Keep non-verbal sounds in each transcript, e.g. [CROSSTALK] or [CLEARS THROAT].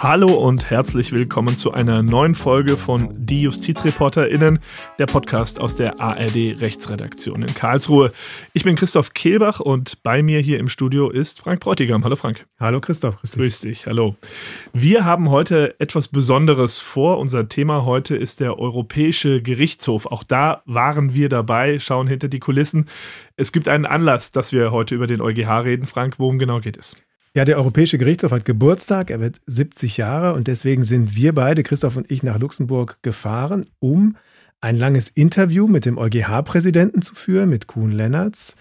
Hallo und herzlich willkommen zu einer neuen Folge von Die JustizreporterInnen, der Podcast aus der ARD Rechtsredaktion in Karlsruhe. Ich bin Christoph Kehlbach und bei mir hier im Studio ist Frank Bräutigam. Hallo Frank. Hallo Christoph. Dich. Grüß dich. Hallo. Wir haben heute etwas Besonderes vor. Unser Thema heute ist der Europäische Gerichtshof. Auch da waren wir dabei, schauen hinter die Kulissen. Es gibt einen Anlass, dass wir heute über den EuGH reden. Frank, worum genau geht es? Ja, der Europäische Gerichtshof hat Geburtstag, er wird 70 Jahre und deswegen sind wir beide, Christoph und ich, nach Luxemburg gefahren, um ein langes Interview mit dem EuGH-Präsidenten zu führen, mit Kuhn Lennertz.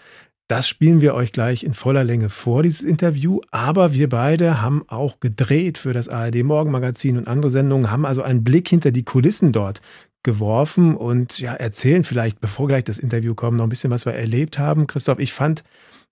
Das spielen wir euch gleich in voller Länge vor, dieses Interview. Aber wir beide haben auch gedreht für das ARD Morgenmagazin und andere Sendungen, haben also einen Blick hinter die Kulissen dort geworfen und ja, erzählen vielleicht, bevor gleich das Interview kommt, noch ein bisschen, was wir erlebt haben. Christoph, ich fand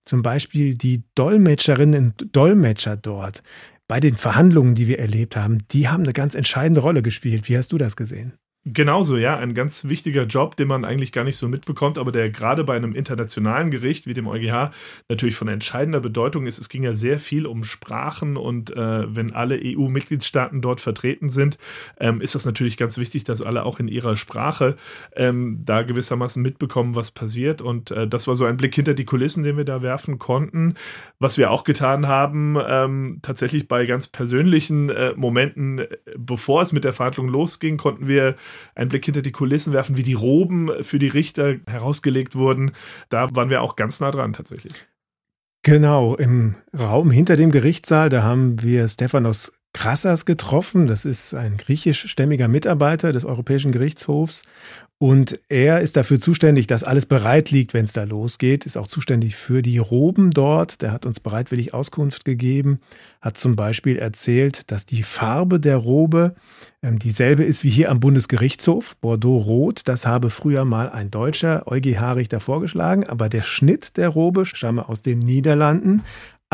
zum Beispiel die Dolmetscherinnen und Dolmetscher dort bei den Verhandlungen, die wir erlebt haben, die haben eine ganz entscheidende Rolle gespielt. Wie hast du das gesehen? Genauso, ja. Ein ganz wichtiger Job, den man eigentlich gar nicht so mitbekommt, aber der gerade bei einem internationalen Gericht wie dem EuGH natürlich von entscheidender Bedeutung ist. Es ging ja sehr viel um Sprachen und äh, wenn alle EU-Mitgliedstaaten dort vertreten sind, ähm, ist das natürlich ganz wichtig, dass alle auch in ihrer Sprache ähm, da gewissermaßen mitbekommen, was passiert. Und äh, das war so ein Blick hinter die Kulissen, den wir da werfen konnten. Was wir auch getan haben, ähm, tatsächlich bei ganz persönlichen äh, Momenten, äh, bevor es mit der Verhandlung losging, konnten wir einen Blick hinter die Kulissen werfen, wie die Roben für die Richter herausgelegt wurden. Da waren wir auch ganz nah dran tatsächlich. Genau, im Raum hinter dem Gerichtssaal, da haben wir Stephanos Krassas getroffen. Das ist ein griechischstämmiger Mitarbeiter des Europäischen Gerichtshofs. Und er ist dafür zuständig, dass alles bereit liegt, wenn es da losgeht, ist auch zuständig für die Roben dort. Der hat uns bereitwillig Auskunft gegeben, hat zum Beispiel erzählt, dass die Farbe der Robe ähm, dieselbe ist wie hier am Bundesgerichtshof, Bordeaux-Rot. Das habe früher mal ein deutscher EuGH-Richter vorgeschlagen, aber der Schnitt der Robe stamme aus den Niederlanden.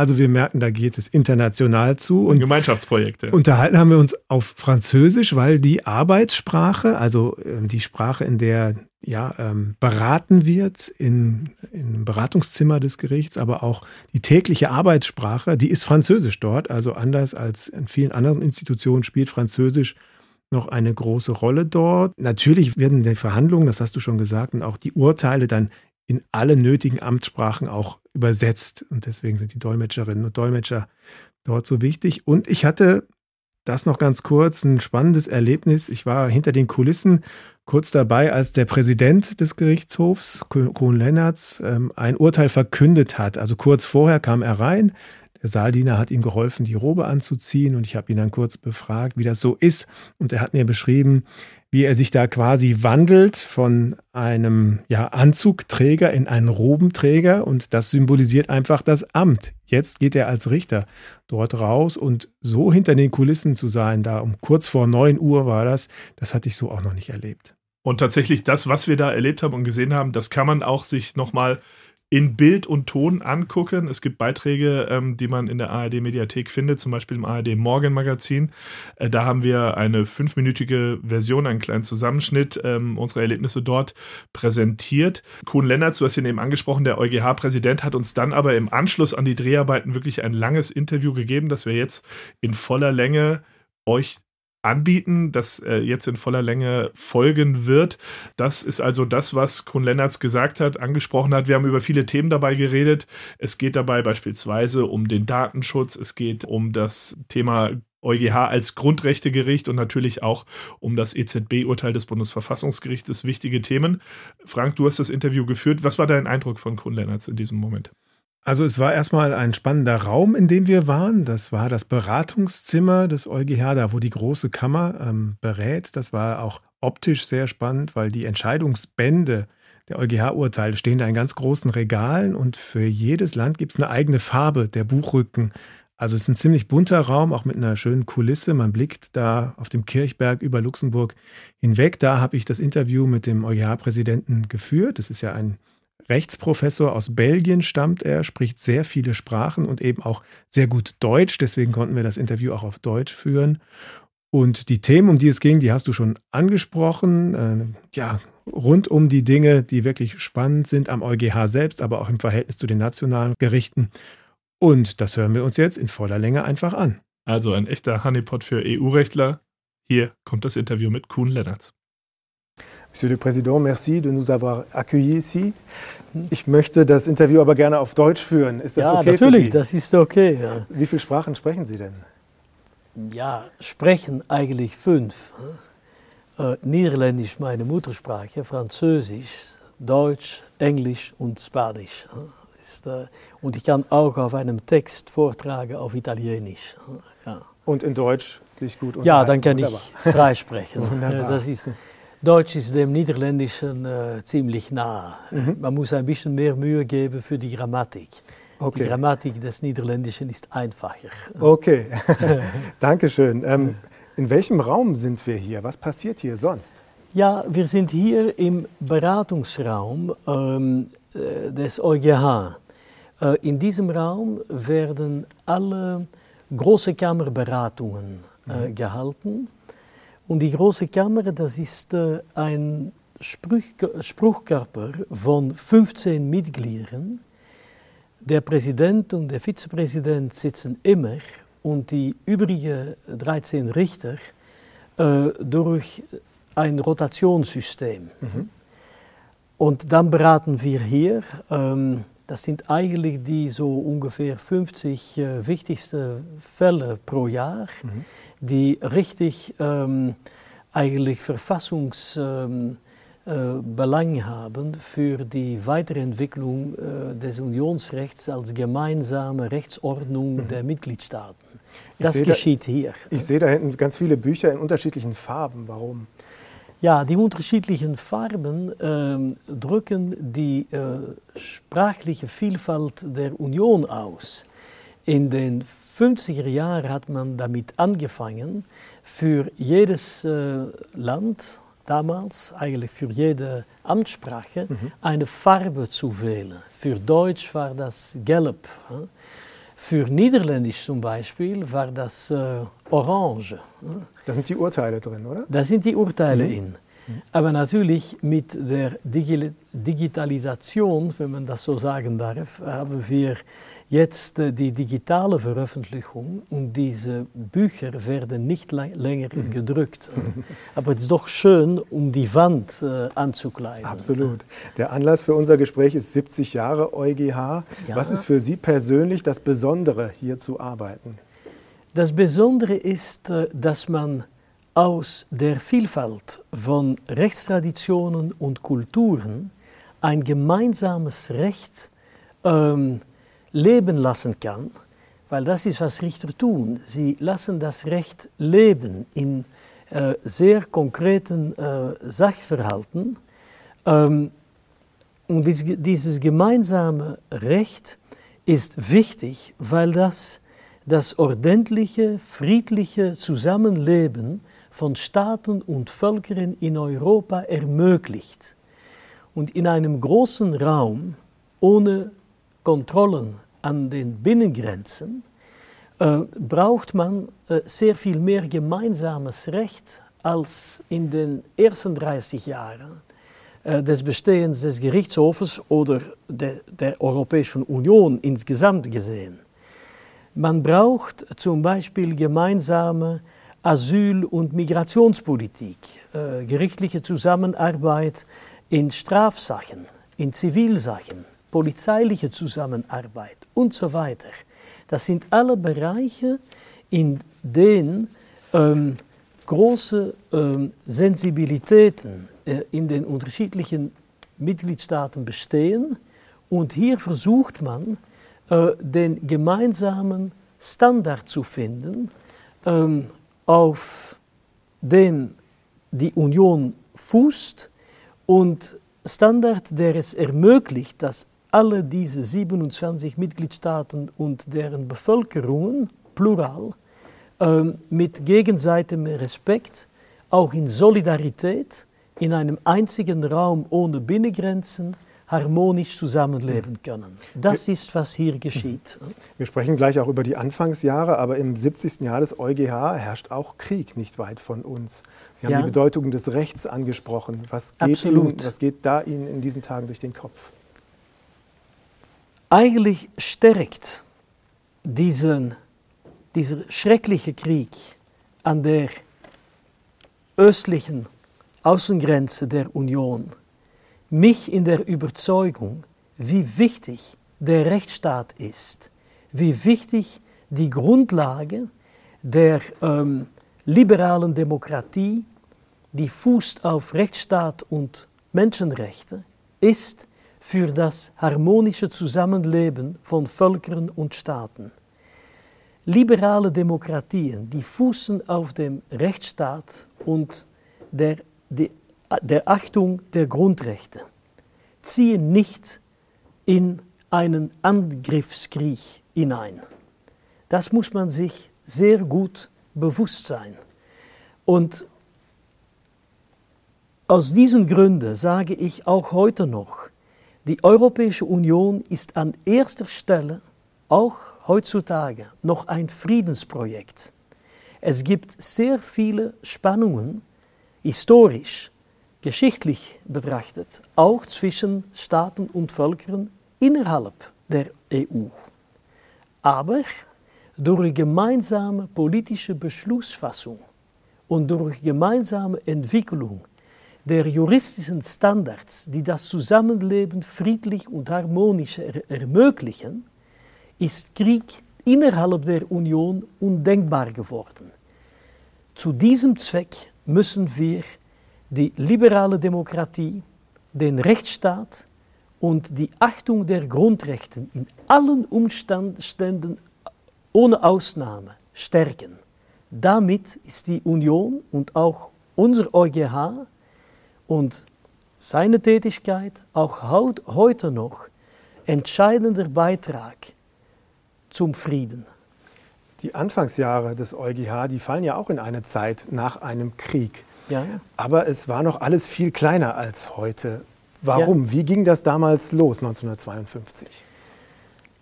Also wir merken, da geht es international zu. Und Gemeinschaftsprojekte. Unterhalten haben wir uns auf Französisch, weil die Arbeitssprache, also ähm, die Sprache, in der ja, ähm, beraten wird in, im Beratungszimmer des Gerichts, aber auch die tägliche Arbeitssprache, die ist Französisch dort. Also anders als in vielen anderen Institutionen spielt Französisch noch eine große Rolle dort. Natürlich werden die Verhandlungen, das hast du schon gesagt, und auch die Urteile dann in alle nötigen Amtssprachen auch übersetzt. Und deswegen sind die Dolmetscherinnen und Dolmetscher dort so wichtig. Und ich hatte das noch ganz kurz, ein spannendes Erlebnis. Ich war hinter den Kulissen kurz dabei, als der Präsident des Gerichtshofs, Kohn Lennartz, ähm, ein Urteil verkündet hat. Also kurz vorher kam er rein. Der Saaldiener hat ihm geholfen, die Robe anzuziehen und ich habe ihn dann kurz befragt, wie das so ist. Und er hat mir beschrieben, wie er sich da quasi wandelt von einem ja, Anzugträger in einen Robenträger und das symbolisiert einfach das Amt. Jetzt geht er als Richter dort raus und so hinter den Kulissen zu sein, da um kurz vor 9 Uhr war das, das hatte ich so auch noch nicht erlebt. Und tatsächlich das, was wir da erlebt haben und gesehen haben, das kann man auch sich nochmal in Bild und Ton angucken. Es gibt Beiträge, ähm, die man in der ARD-Mediathek findet, zum Beispiel im ARD-Morgen-Magazin. Äh, da haben wir eine fünfminütige Version, einen kleinen Zusammenschnitt ähm, unserer Erlebnisse dort präsentiert. Kuhn Lennart, du hast ihn eben angesprochen, der EuGH-Präsident hat uns dann aber im Anschluss an die Dreharbeiten wirklich ein langes Interview gegeben, das wir jetzt in voller Länge euch anbieten, das äh, jetzt in voller Länge folgen wird. Das ist also das, was Kuhn Lennartz gesagt hat, angesprochen hat. Wir haben über viele Themen dabei geredet. Es geht dabei beispielsweise um den Datenschutz, es geht um das Thema EuGH als Grundrechtegericht und natürlich auch um das EZB-Urteil des Bundesverfassungsgerichtes. Wichtige Themen. Frank, du hast das Interview geführt. Was war dein Eindruck von Kuhn Lennartz in diesem Moment? Also es war erstmal ein spannender Raum, in dem wir waren. Das war das Beratungszimmer des EuGH, da wo die große Kammer ähm, berät. Das war auch optisch sehr spannend, weil die Entscheidungsbände der EuGH-Urteile stehen da in ganz großen Regalen und für jedes Land gibt es eine eigene Farbe der Buchrücken. Also es ist ein ziemlich bunter Raum, auch mit einer schönen Kulisse. Man blickt da auf dem Kirchberg über Luxemburg hinweg. Da habe ich das Interview mit dem EuGH-Präsidenten geführt. Das ist ja ein Rechtsprofessor aus Belgien stammt er, spricht sehr viele Sprachen und eben auch sehr gut Deutsch. Deswegen konnten wir das Interview auch auf Deutsch führen. Und die Themen, um die es ging, die hast du schon angesprochen. Äh, ja, rund um die Dinge, die wirklich spannend sind am EuGH selbst, aber auch im Verhältnis zu den nationalen Gerichten. Und das hören wir uns jetzt in voller Länge einfach an. Also ein echter Honeypot für EU-Rechtler. Hier kommt das Interview mit Kuhn Lennartz. Monsieur le Président, merci de nous avoir accueillis ici. Ich möchte das Interview aber gerne auf Deutsch führen. Ist das ja, okay natürlich, für Sie? das ist okay. Ja. Wie viele Sprachen sprechen Sie denn? ja, sprechen eigentlich fünf. Äh, Niederländisch meine Muttersprache, Französisch, Deutsch, Englisch und Spanisch. Ist, äh, und ich kann auch auf einem Text vortragen auf Italienisch. Ja, Und in Deutsch sich gut ja unterhalten. dann kann Wunderbar. ich frei sprechen. [LAUGHS] Wunderbar. Ja, das ist, Deutsch ist dem Niederländischen äh, ziemlich nah. Man muss ein bisschen mehr Mühe geben für die Grammatik. Die Okay, Grammatik des Niederländischen ist einfacher. okay. [LAUGHS] Dankeschön. Ähm, in welchem Raum sind wir hier? Was passiert hier sonst? Ja, wir sind hier im Beratungsraum ähm, äh, des EuGH. Äh, in diesem Raum werden alle große Kammerberatungen äh, gehalten. Und die große Kammer, das ist äh, ein Spruch, Spruchkörper von 15 Mitgliedern. Der Präsident und der Vizepräsident sitzen immer und die übrigen 13 Richter äh, durch ein Rotationssystem. Und dann beraten wir hier, ähm, das sind eigentlich die so ungefähr 50 äh, wichtigsten Fälle pro Jahr, die richtig ähm, eigentlich Verfassungsbelang äh, Belang haben für die Weiterentwicklung äh, des Unionsrechts als gemeinsame Rechtsordnung der Mitgliedstaaten. Das sehe da- geschieht hier. Ich sehe da hinten ganz viele Bücher in unterschiedlichen Farben. Warum? Ja, die unterschiedlichen Farben ähm, drücken die äh, sprachliche Vielfalt der Union aus. In den 50er Jahren hat man damit angefangen, für jedes äh, Land damals, eigentlich für jede Amtssprache, eine Farbe zu wählen. Für Deutsch war das gelb. Hm? Für Niederländisch zum Beispiel war das äh, orange. Da sind die Urteile drin, oder? Da sind die Urteile in. Aber natürlich mit der Digi Digitalisation, wenn man das so sagen darf, haben wir jetzt äh, die digitale Veröffentlichung und diese Bücher werden nicht länger gedrückt. Aber es ist doch schön, um die Wand äh, anzukleiden. Absolut. Der Anlass für unser Gespräch ist 70 Jahre EuGH. Was ist für Sie persönlich das Besondere, hier zu arbeiten? Das Besondere ist, dass man aus der Vielfalt von Rechtstraditionen und Kulturen ein gemeinsames Recht ähm, leben lassen kann, weil das ist, was Richter tun. Sie lassen das Recht leben in äh, sehr konkreten äh, Sachverhalten. Ähm, und dies, dieses gemeinsame Recht ist wichtig, weil das das ordentliche, friedliche Zusammenleben von Staaten und Völkern in Europa ermöglicht. Und in einem großen Raum ohne Kontrollen an den Binnengrenzen äh, braucht man äh, sehr viel mehr gemeinsames Recht als in den ersten 30 Jahren äh, des Bestehens des Gerichtshofes oder de, der Europäischen Union insgesamt gesehen. Man braucht zum Beispiel gemeinsame Asyl- und Migrationspolitik, äh, gerichtliche Zusammenarbeit in Strafsachen, in Zivilsachen, polizeiliche Zusammenarbeit und so weiter. Das sind alle Bereiche, in denen ähm, große ähm, Sensibilitäten äh, in den unterschiedlichen Mitgliedstaaten bestehen. Und hier versucht man, äh, den gemeinsamen Standard zu finden, ähm, auf dem die Union fußt und Standard, der es ermöglicht, dass alle diese 27 Mitgliedstaaten und deren Bevölkerungen, plural, ähm, mit gegenseitigem Respekt, auch in Solidarität, in einem einzigen Raum ohne Binnengrenzen, harmonisch zusammenleben können. Das ist, was hier geschieht. [LAUGHS] Wir sprechen gleich auch über die Anfangsjahre, aber im 70. Jahr des EuGH herrscht auch Krieg nicht weit von uns. Sie haben ja. die Bedeutung des Rechts angesprochen. Was geht, Ihnen, was geht da Ihnen in diesen Tagen durch den Kopf? Eigentlich stärkt diesen, dieser schreckliche Krieg an der östlichen Außengrenze der Union. Mich in der Überzeugung, wie wichtig der Rechtsstaat ist, wie wichtig die Grundlage der ähm, liberalen Demokratie, die fußt auf Rechtsstaat und Menschenrechte, ist für das harmonische Zusammenleben von Völkern und Staaten. Liberale Demokratien, die fußen auf dem Rechtsstaat und der, die der Achtung der Grundrechte, ziehen nicht in einen Angriffskrieg hinein. Das muss man sich sehr gut bewusst sein. Und aus diesen Gründen sage ich auch heute noch, die Europäische Union ist an erster Stelle, auch heutzutage, noch ein Friedensprojekt. Es gibt sehr viele Spannungen, historisch, geschichtlich betrachtet, auch zwischen Staaten und Völkern innerhalb der EU. Aber durch gemeinsame politische Beschlussfassung und durch gemeinsame Entwicklung der juristischen Standards, die das Zusammenleben friedlich und harmonisch er ermöglichen, ist Krieg innerhalb der Union undenkbar geworden. Zu diesem Zweck müssen wir die liberale Demokratie, den Rechtsstaat und die Achtung der Grundrechte in allen Umständen ohne Ausnahme stärken. Damit ist die Union und auch unser EuGH und seine Tätigkeit auch heute noch entscheidender Beitrag zum Frieden. Die Anfangsjahre des EuGH, die fallen ja auch in eine Zeit nach einem Krieg. Ja. Aber es war noch alles viel kleiner als heute. Warum? Ja. Wie ging das damals los, 1952?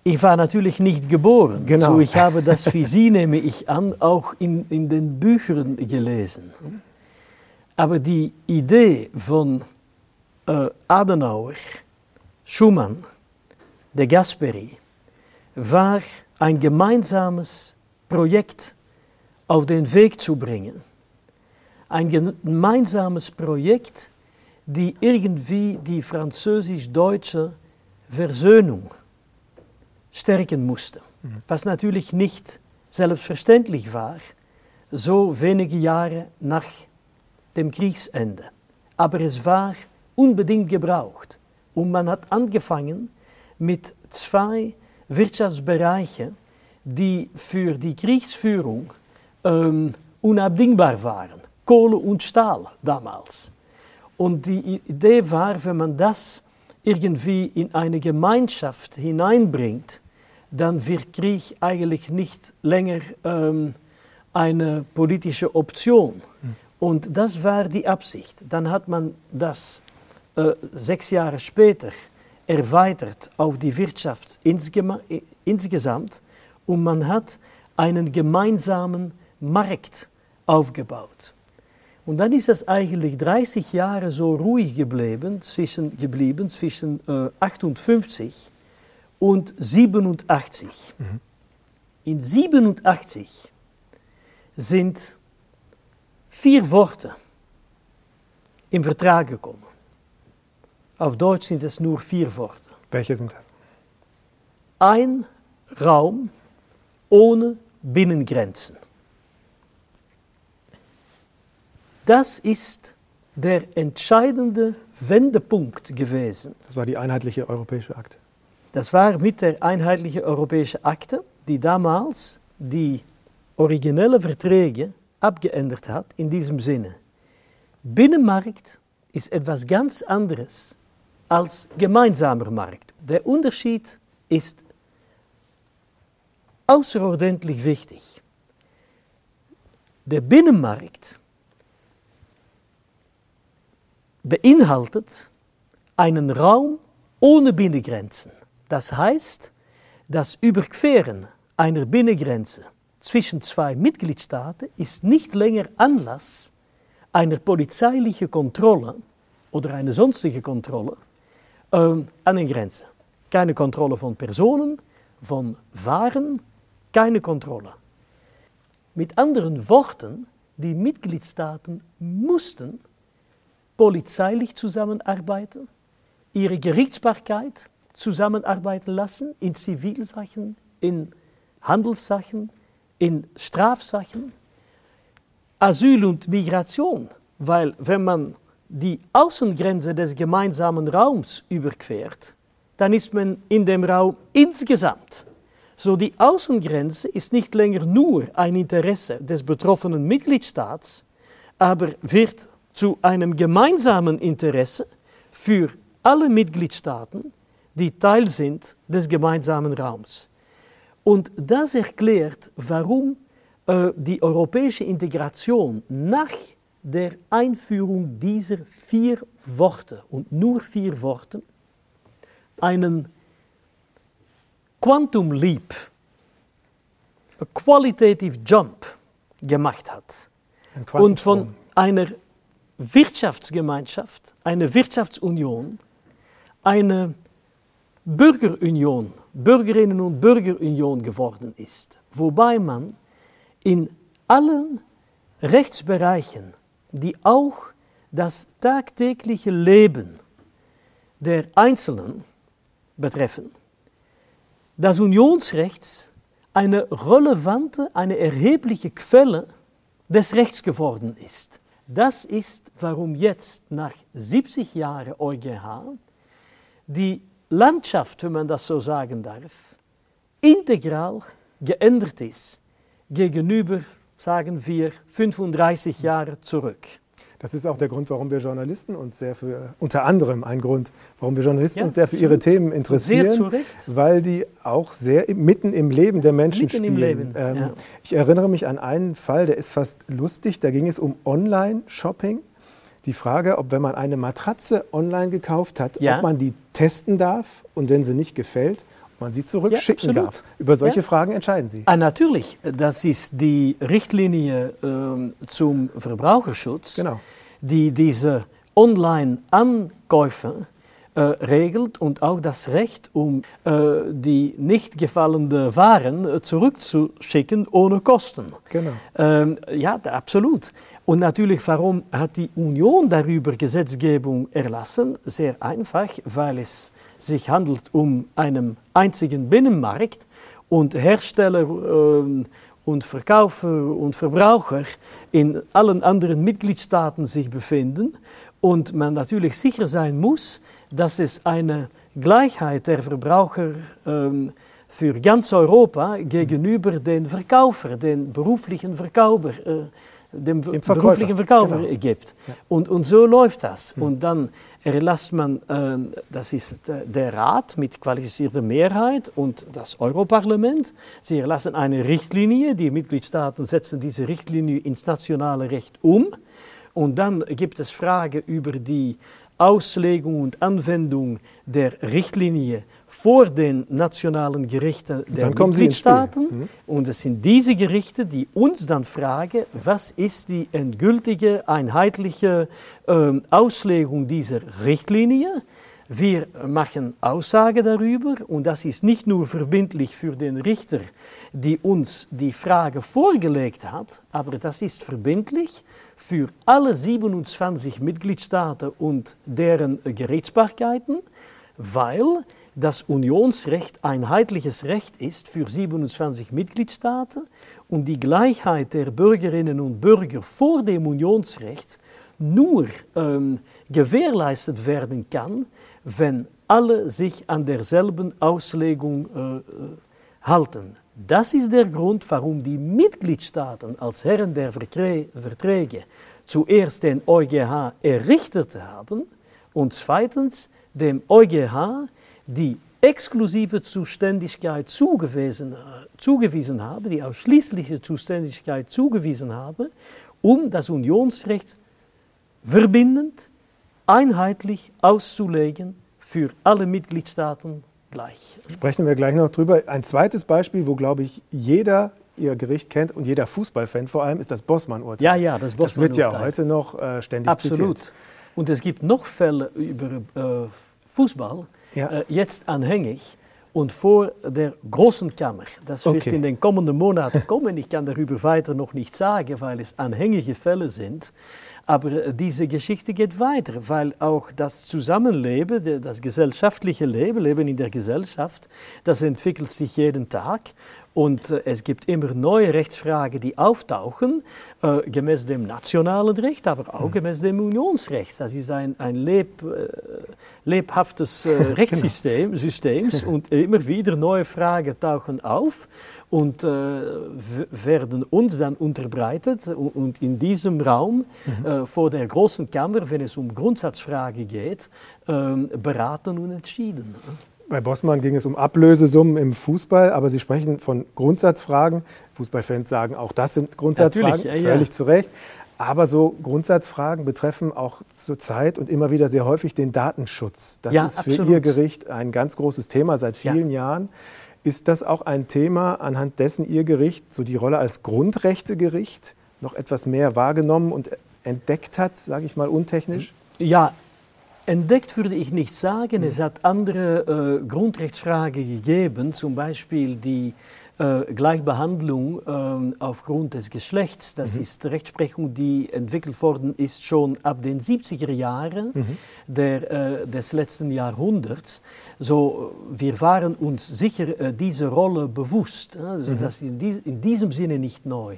Ich war natürlich nicht geboren. Genau. So ich habe das wie Sie, nehme ich an, auch in, in den Büchern gelesen. Aber die Idee von äh, Adenauer, Schumann, de Gasperi, war ein gemeinsames Projekt auf den Weg zu bringen ein gemeinsames Projekt, die irgendwie die französisch-deutsche Versöhnung stärken musste. Mhm. Was natürlich nicht selbstverständlich war, so wenige Jahre nach dem Kriegsende. Aber es war unbedingt gebraucht. Und man hat angefangen mit zwei Wirtschaftsbereichen, die für die Kriegsführung ähm, unabdingbar waren. Kohle und Stahl damals. Und die Idee war, wenn man das irgendwie in eine Gemeinschaft hineinbringt, dann wird Krieg eigentlich nicht länger ähm, eine politische Option. Und das war die Absicht. Dann hat man das äh, sechs Jahre später erweitert auf die Wirtschaft insgesamt und man hat einen gemeinsamen Markt aufgebaut. Und dann ist es eigentlich 30 Jahre so ruhig geblieben zwischen, geblieben, zwischen äh, 58 und 87. Mhm. In 87 sind vier Worte im Vertrag gekommen. Auf Deutsch sind es nur vier Worte. Welche sind das? Ein Raum ohne Binnengrenzen. Das ist der entscheidende Wendepunkt gewesen. Das war die einheitliche europäische Akte. Das war mit der einheitlichen europäischen Akte, die damals die originelle Verträge abgeändert hat in diesem Sinne. Binnenmarkt ist etwas ganz anderes als gemeinsamer Markt. Der Unterschied ist außerordentlich wichtig. Der Binnenmarkt beinhaltet einen Raum ohne Binnengrenzen. Das heißt, das Überqueren einer Binnengrenze zwischen zwei Mitgliedstaaten ist nicht länger Anlass einer polizeilichen Kontrolle oder einer sonstigen Kontrolle äh, an den Grenzen. Keine Kontrolle von Personen, von Waren, keine Kontrolle. Mit anderen Worten, die Mitgliedstaaten mussten polizeilich zusammenarbeiten, ihre Gerichtsbarkeit zusammenarbeiten lassen in Zivilsachen, in Handelssachen, in Strafsachen, Asyl und Migration, weil wenn man die Außengrenze des gemeinsamen Raums überquert, dann ist man in dem Raum insgesamt. So die Außengrenze ist nicht länger nur ein Interesse des betroffenen Mitgliedstaats, aber wird zu einem gemeinsamen Interesse für alle Mitgliedstaaten, die Teil sind des gemeinsamen Raums. Und das erklärt, warum äh, die europäische Integration nach der Einführung dieser vier Worte und nur vier Worte einen Quantum Leap, a Qualitative Jump gemacht hat. Und von einer Wirtschaftsgemeinschaft, einer Wirtschaftsunion, eine Bürgerunion, Bürgerinnen- und Bürgerunion geworden ist, wobei man in allen Rechtsbereichen, die auch das tagtägliche Leben der Einzelnen betreffen, das Unionsrechts eine relevante, eine erhebliche Quelle des Rechts geworden ist. Das ist, warum jetzt nach 70 Jahren EuGH die Landschaft, wenn man das so sagen darf, integral geändert ist gegenüber, sagen wir, 35 Jahre zurück. Das ist auch der Grund, warum wir Journalisten uns sehr für, unter anderem ein Grund, warum wir Journalisten ja, uns sehr für ihre Themen interessieren. Sehr zu Recht. Weil die auch sehr mitten im Leben der Menschen mitten spielen. Im Leben, ähm, ja. Ich erinnere mich an einen Fall, der ist fast lustig. Da ging es um Online-Shopping. Die Frage, ob wenn man eine Matratze online gekauft hat, ja. ob man die testen darf und wenn sie nicht gefällt, man sie zurückschicken ja, darf. Über solche ja. Fragen entscheiden Sie. Ah, natürlich. Das ist die Richtlinie äh, zum Verbraucherschutz. Genau die diese Online-Ankäufe äh, regelt und auch das Recht, um äh, die nicht gefallenen Waren äh, zurückzuschicken ohne Kosten. Genau. Ähm, ja, absolut. Und natürlich, warum hat die Union darüber Gesetzgebung erlassen? Sehr einfach, weil es sich handelt um einen einzigen Binnenmarkt und Hersteller äh, und Verkäufer und Verbraucher in allen anderen Mitgliedstaaten sich befinden und man natürlich sicher sein muss, dass es eine Gleichheit der Verbraucher ähm, für ganz Europa gegenüber den Verkäufer, den beruflichen Verkäufer, äh, dem Verkäufer. beruflichen Verkäufer genau. gibt. Ja. Und, und so läuft das. Mhm. Und dann erlasst man, äh, das ist der Rat mit qualifizierter Mehrheit und das Europarlament. Sie erlassen eine Richtlinie, die Mitgliedstaaten setzen diese Richtlinie ins nationale Recht um. Und dann gibt es Fragen über die Auslegung und Anwendung der Richtlinie vor den nationalen Gerichten der Mitgliedstaaten. Mhm. Und es sind diese Gerichte, die uns dann fragen, was ist die endgültige, einheitliche äh, Auslegung dieser Richtlinie. Wir machen Aussage darüber und das ist nicht nur verbindlich für den Richter, die uns die Frage vorgelegt hat, aber das ist verbindlich für alle 27 Mitgliedstaaten und deren Gerichtsbarkeiten, weil das Unionsrecht einheitliches Recht ist für 27 Mitgliedstaaten und die Gleichheit der Bürgerinnen und Bürger vor dem Unionsrecht nur ähm, gewährleistet werden kann, wenn alle sich an derselben Auslegung äh, halten. Das ist der Grund, warum die Mitgliedstaaten als Herren der Verträge zuerst den EuGH errichtet haben und zweitens dem EuGH die exklusive Zuständigkeit zugewiesen, zugewiesen habe, die ausschließliche Zuständigkeit zugewiesen habe, um das Unionsrecht verbindend, einheitlich auszulegen für alle Mitgliedstaaten gleich. Sprechen wir gleich noch drüber. Ein zweites Beispiel, wo, glaube ich, jeder Ihr Gericht kennt und jeder Fußballfan vor allem, ist das Bossmann-Urteil. Ja, ja, das Bossmann-Urteil. Das wird ja heute noch äh, ständig Absolut. zitiert. Und es gibt noch Fälle über äh, Fußball, ja. äh, jetzt anhängig und vor der großen Kammer. Das wird okay. in den kommenden Monaten kommen. Ich kann darüber weiter noch nicht sagen, weil es anhängige Fälle sind. Aber äh, diese Geschichte geht weiter, weil auch das Zusammenleben, das gesellschaftliche Leben, Leben in der Gesellschaft, das entwickelt sich jeden Tag. Und äh, es gibt immer neue Rechtsfragen, die auftauchen, äh, gemäß dem nationalen Recht, aber auch hm. gemäß dem Unionsrecht. Das ist ein, ein leb, äh, lebhaftes äh, [LAUGHS] genau. Rechtssystem [LAUGHS] Systems, und immer wieder neue Fragen tauchen auf und äh, werden uns dann unterbreitet. Und in diesem Raum, mhm. äh, vor der großen Kammer, wenn es um Grundsatzfragen geht, ähm, beraten und entschieden. Bei Bossmann ging es um Ablösesummen im Fußball, aber Sie sprechen von Grundsatzfragen. Fußballfans sagen, auch das sind Grundsatzfragen, ja, völlig ja. zu Recht. Aber so Grundsatzfragen betreffen auch zurzeit und immer wieder sehr häufig den Datenschutz. Das ja, ist für absolut. Ihr Gericht ein ganz großes Thema seit vielen Jahren. Ist das auch ein Thema, anhand dessen Ihr Gericht so die Rolle als Grundrechtegericht noch etwas mehr wahrgenommen und entdeckt hat, sage ich mal untechnisch? Ja, Entdeckt würde ich nicht sagen. Es hat andere äh, Grundrechtsfragen gegeben, zum Beispiel die äh, Gleichbehandlung äh, aufgrund des Geschlechts. Das mhm. ist Rechtsprechung, die entwickelt worden ist schon ab den 70er Jahren mhm. der, des letzten Jahrhunderts. So, wir waren uns sicher diese Rolle bewusst. Also, mhm. Das ist in, dies, in diesem Sinne nicht neu.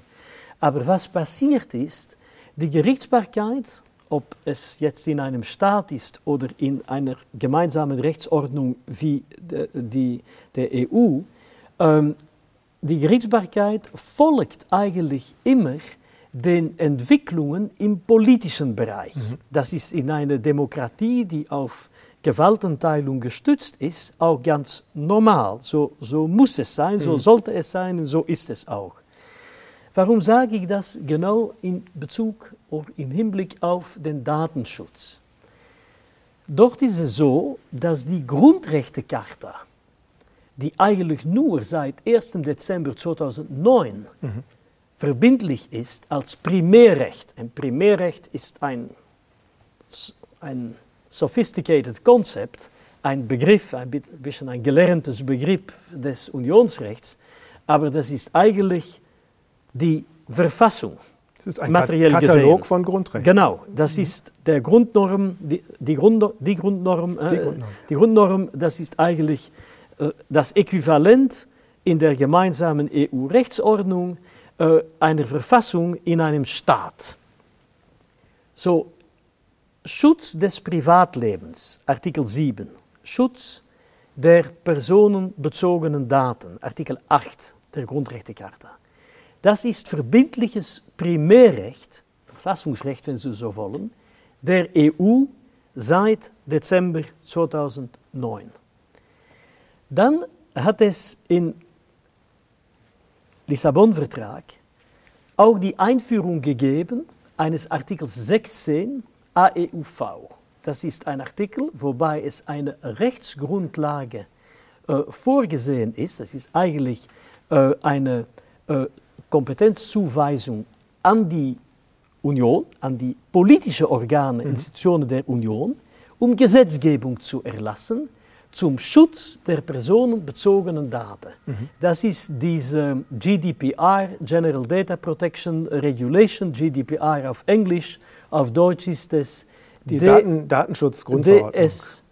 Aber was passiert ist, die Gerichtsbarkeit ob es jetzt in einem Staat ist oder in einer gemeinsamen Rechtsordnung wie de, die, der EU, ähm, die Gerichtsbarkeit folgt eigentlich immer den Entwicklungen im politischen Bereich. Mhm. Das ist in einer Demokratie, die auf Gewaltenteilung gestützt ist, auch ganz normal. So, so muss es sein, mhm. so sollte es sein und so ist es auch. Warum sage ich das genau in Bezug im Hinblick auf den Datenschutz? Dort ist es so, dass die Grundrechtecharta, die eigentlich nur seit 1. Dezember 2009 mhm. verbindlich ist als Primärrecht. Ein Primärrecht ist ein, ein sophisticated Konzept, ein Begriff, ein bisschen ein gelerntes Begriff des Unionsrechts, aber das ist eigentlich die Verfassung. Das ist ein materiell Katalog gesehen. von Grundrechten. Genau, das ist der Grundnorm, die, die, Grund, die, Grundnorm, äh, die, Grundnorm. die Grundnorm, das ist eigentlich äh, das Äquivalent in der gemeinsamen EU-Rechtsordnung äh, einer Verfassung in einem Staat. So, Schutz des Privatlebens, Artikel 7. Schutz der personenbezogenen Daten, Artikel 8 der Grundrechtecharta. Das ist verbindliches Primärrecht, Verfassungsrecht, wenn Sie so wollen, der EU seit Dezember 2009. Dann hat es im Lissabon-Vertrag auch die Einführung gegeben eines Artikels 16 AEUV. Das ist ein Artikel, wobei es eine Rechtsgrundlage äh, vorgesehen ist. Das ist eigentlich äh, eine äh, Kompetenzzuweisung an die Union, an die politischen Organe, mhm. Institutionen der Union, um Gesetzgebung zu erlassen zum Schutz der personenbezogenen Daten. Mhm. Das ist diese GDPR, General Data Protection Regulation, GDPR auf Englisch, auf Deutsch ist es die Daten, Datenschutzgrundverordnung. DS,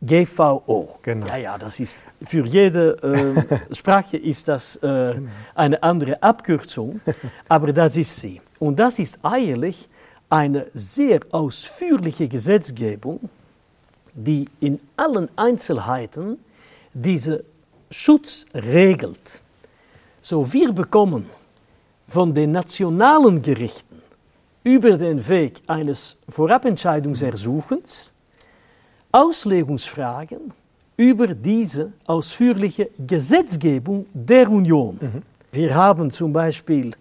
GVO. Genau. Ja, ja, das ist für jede äh, [LAUGHS] Sprache ist das äh, eine andere Abkürzung, [LAUGHS] aber das ist sie. Und das ist eigentlich eine sehr ausführliche Gesetzgebung, die in allen Einzelheiten diesen Schutz regelt. So, wir bekommen von den nationalen Gerichten über den Weg eines Vorabentscheidungsersuchens Auslegungsfragen über diese ausführliche Gesetzgebung der Union. Mhm. Wir haben zum Beispiel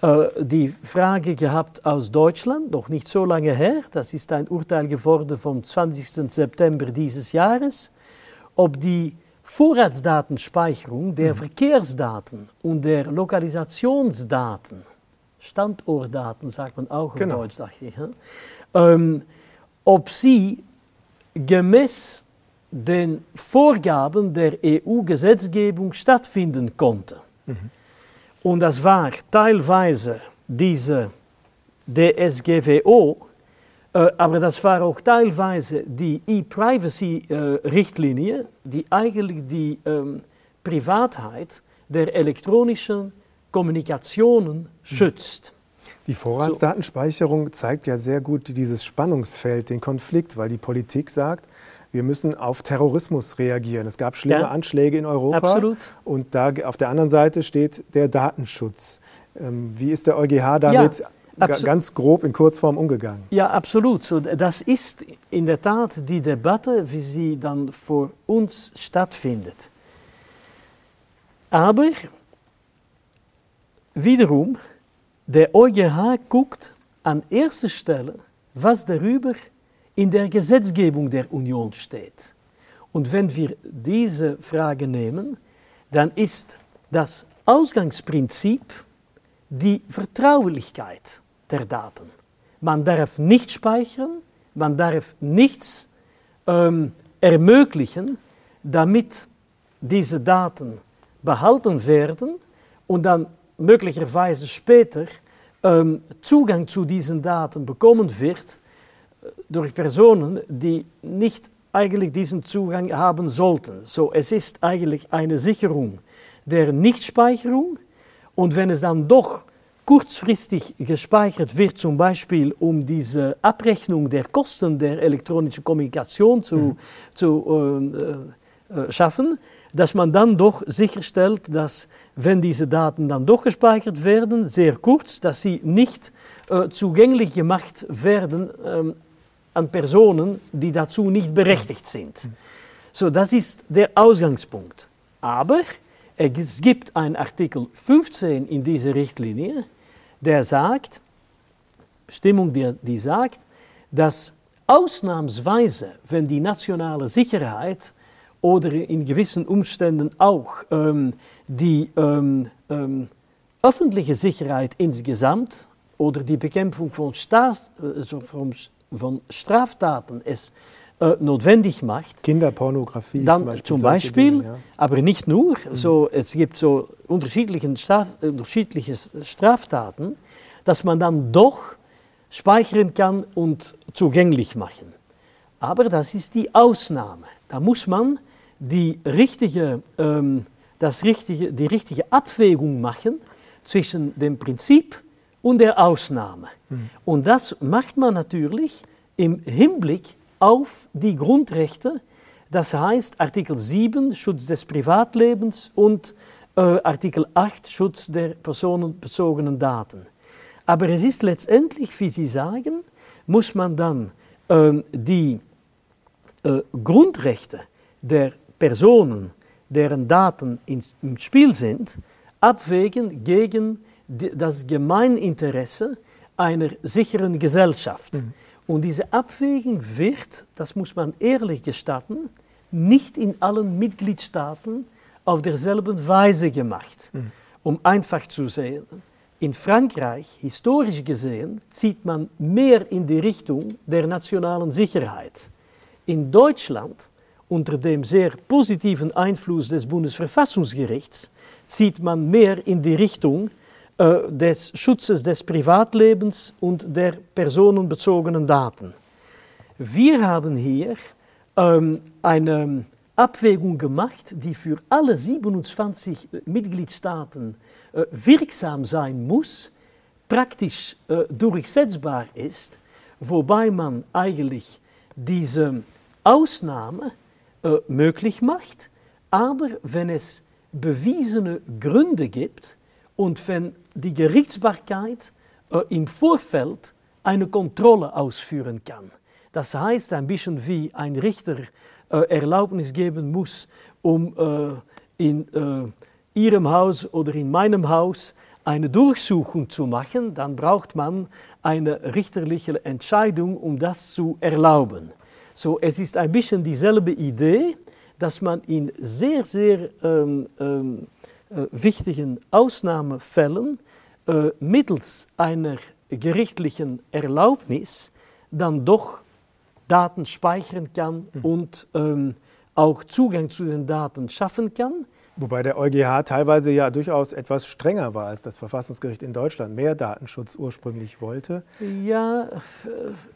äh, die Frage gehabt aus Deutschland, noch nicht so lange her, das ist ein Urteil geworden vom 20. September dieses Jahres, ob die Vorratsdatenspeicherung der mhm. Verkehrsdaten und der Lokalisationsdaten, Standortdaten sagt man auch genau. in Deutsch, dachte ich, ähm, ob sie gemäß den Vorgaben der EU-Gesetzgebung stattfinden konnte. Mhm. Und das war teilweise diese DSGVO, äh, aber das war auch teilweise die E-Privacy-Richtlinie, äh, die eigentlich die ähm, Privatheit der elektronischen Kommunikationen mhm. Die Vorratsdatenspeicherung zeigt ja sehr gut dieses Spannungsfeld, den Konflikt, weil die Politik sagt, wir müssen auf Terrorismus reagieren. Es gab schlimme ja, Anschläge in Europa. Absolut. Und da auf der anderen Seite steht der Datenschutz. Ähm, wie ist der EuGH damit ja, ganz grob in Kurzform umgegangen? Ja, absolut. So, das ist in der Tat die Debatte, wie sie dann vor uns stattfindet. Aber wiederum, der EuGH guckt an erster Stelle, was darüber in der Gesetzgebung der Union steht. Und wenn wir diese Frage nehmen, dann ist das Ausgangsprinzip die Vertraulichkeit der Daten. Man darf nicht speichern, man darf nichts ähm, ermöglichen, damit diese Daten behalten werden und dann möglicherweise später ähm, Zugang zu diesen Daten bekommen wird, durch Personen, die nicht eigentlich diesen Zugang haben sollten. So, es ist eigentlich eine Sicherung der Nichtspeicherung und wenn es dann doch kurzfristig gespeichert wird, zum Beispiel um diese Abrechnung der Kosten der elektronischen Kommunikation zu, mhm. zu äh, äh, schaffen, dass man dann doch sicherstellt, dass wenn diese Daten dann doch gespeichert werden, sehr kurz, dass sie nicht äh, zugänglich gemacht werden ähm, an Personen, die dazu nicht berechtigt sind. So, das ist der Ausgangspunkt. Aber es gibt einen Artikel 15 in dieser Richtlinie, der sagt, Bestimmung, die, die sagt, dass ausnahmsweise, wenn die nationale Sicherheit oder in gewissen Umständen auch ähm, die ähm, ähm, öffentliche Sicherheit insgesamt oder die Bekämpfung von, Staats, äh, von von Straftaten es äh, notwendig macht. Kinderpornografie dann zum Beispiel. Zum Beispiel Dinge, ja. Aber nicht nur. Mhm. So, es gibt so unterschiedliche, Straf, unterschiedliche Straftaten, dass man dann doch speichern kann und zugänglich machen. Aber das ist die Ausnahme. Da muss man die richtige, ähm, das richtige, die richtige Abwägung machen zwischen dem Prinzip und der Ausnahme. Mhm. Und das macht man natürlich im Hinblick auf die Grundrechte, das heißt Artikel 7 Schutz des Privatlebens und äh, Artikel 8 Schutz der personenbezogenen Daten. Aber es ist letztendlich, wie Sie sagen, muss man dann äh, die äh, Grundrechte der Personen, deren Daten in, im Spiel sind, abwägen gegen das Gemeininteresse einer sicheren Gesellschaft. Mhm. Und diese Abwägung wird, das muss man ehrlich gestatten, nicht in allen Mitgliedstaaten auf derselben Weise gemacht. Mhm. Um einfach zu sehen, in Frankreich, historisch gesehen, zieht man mehr in die Richtung der nationalen Sicherheit. In Deutschland, unter dem sehr positiven Einfluss des Bundesverfassungsgerichts, zieht man mehr in die Richtung äh, des Schutzes des Privatlebens und der personenbezogenen Daten. Wir haben hier ähm, eine Abwägung gemacht, die für alle 27 Mitgliedstaaten äh, wirksam sein muss, praktisch äh, durchsetzbar ist, wobei man eigentlich diese Ausnahme äh, möglich macht, aber wenn es bewiesene Gründe gibt und wenn die Gerichtsbarkeit äh, im Vorfeld eine Kontrolle ausführen kann. Das heißt, ein bisschen wie ein Richter äh, Erlaubnis geben muss, um äh, in äh, Ihrem Haus oder in meinem Haus eine Durchsuchung zu machen, dann braucht man eine richterliche Entscheidung, um das zu erlauben. So, es ist ein bisschen dieselbe Idee, dass man in sehr, sehr ähm, ähm, äh, wichtigen Ausnahmefällen äh, mittels einer gerichtlichen Erlaubnis dann doch Daten speichern kann mhm. und ähm, auch Zugang zu den Daten schaffen kann. Wobei der EuGH teilweise ja durchaus etwas strenger war als das Verfassungsgericht in Deutschland, mehr Datenschutz ursprünglich wollte. Ja,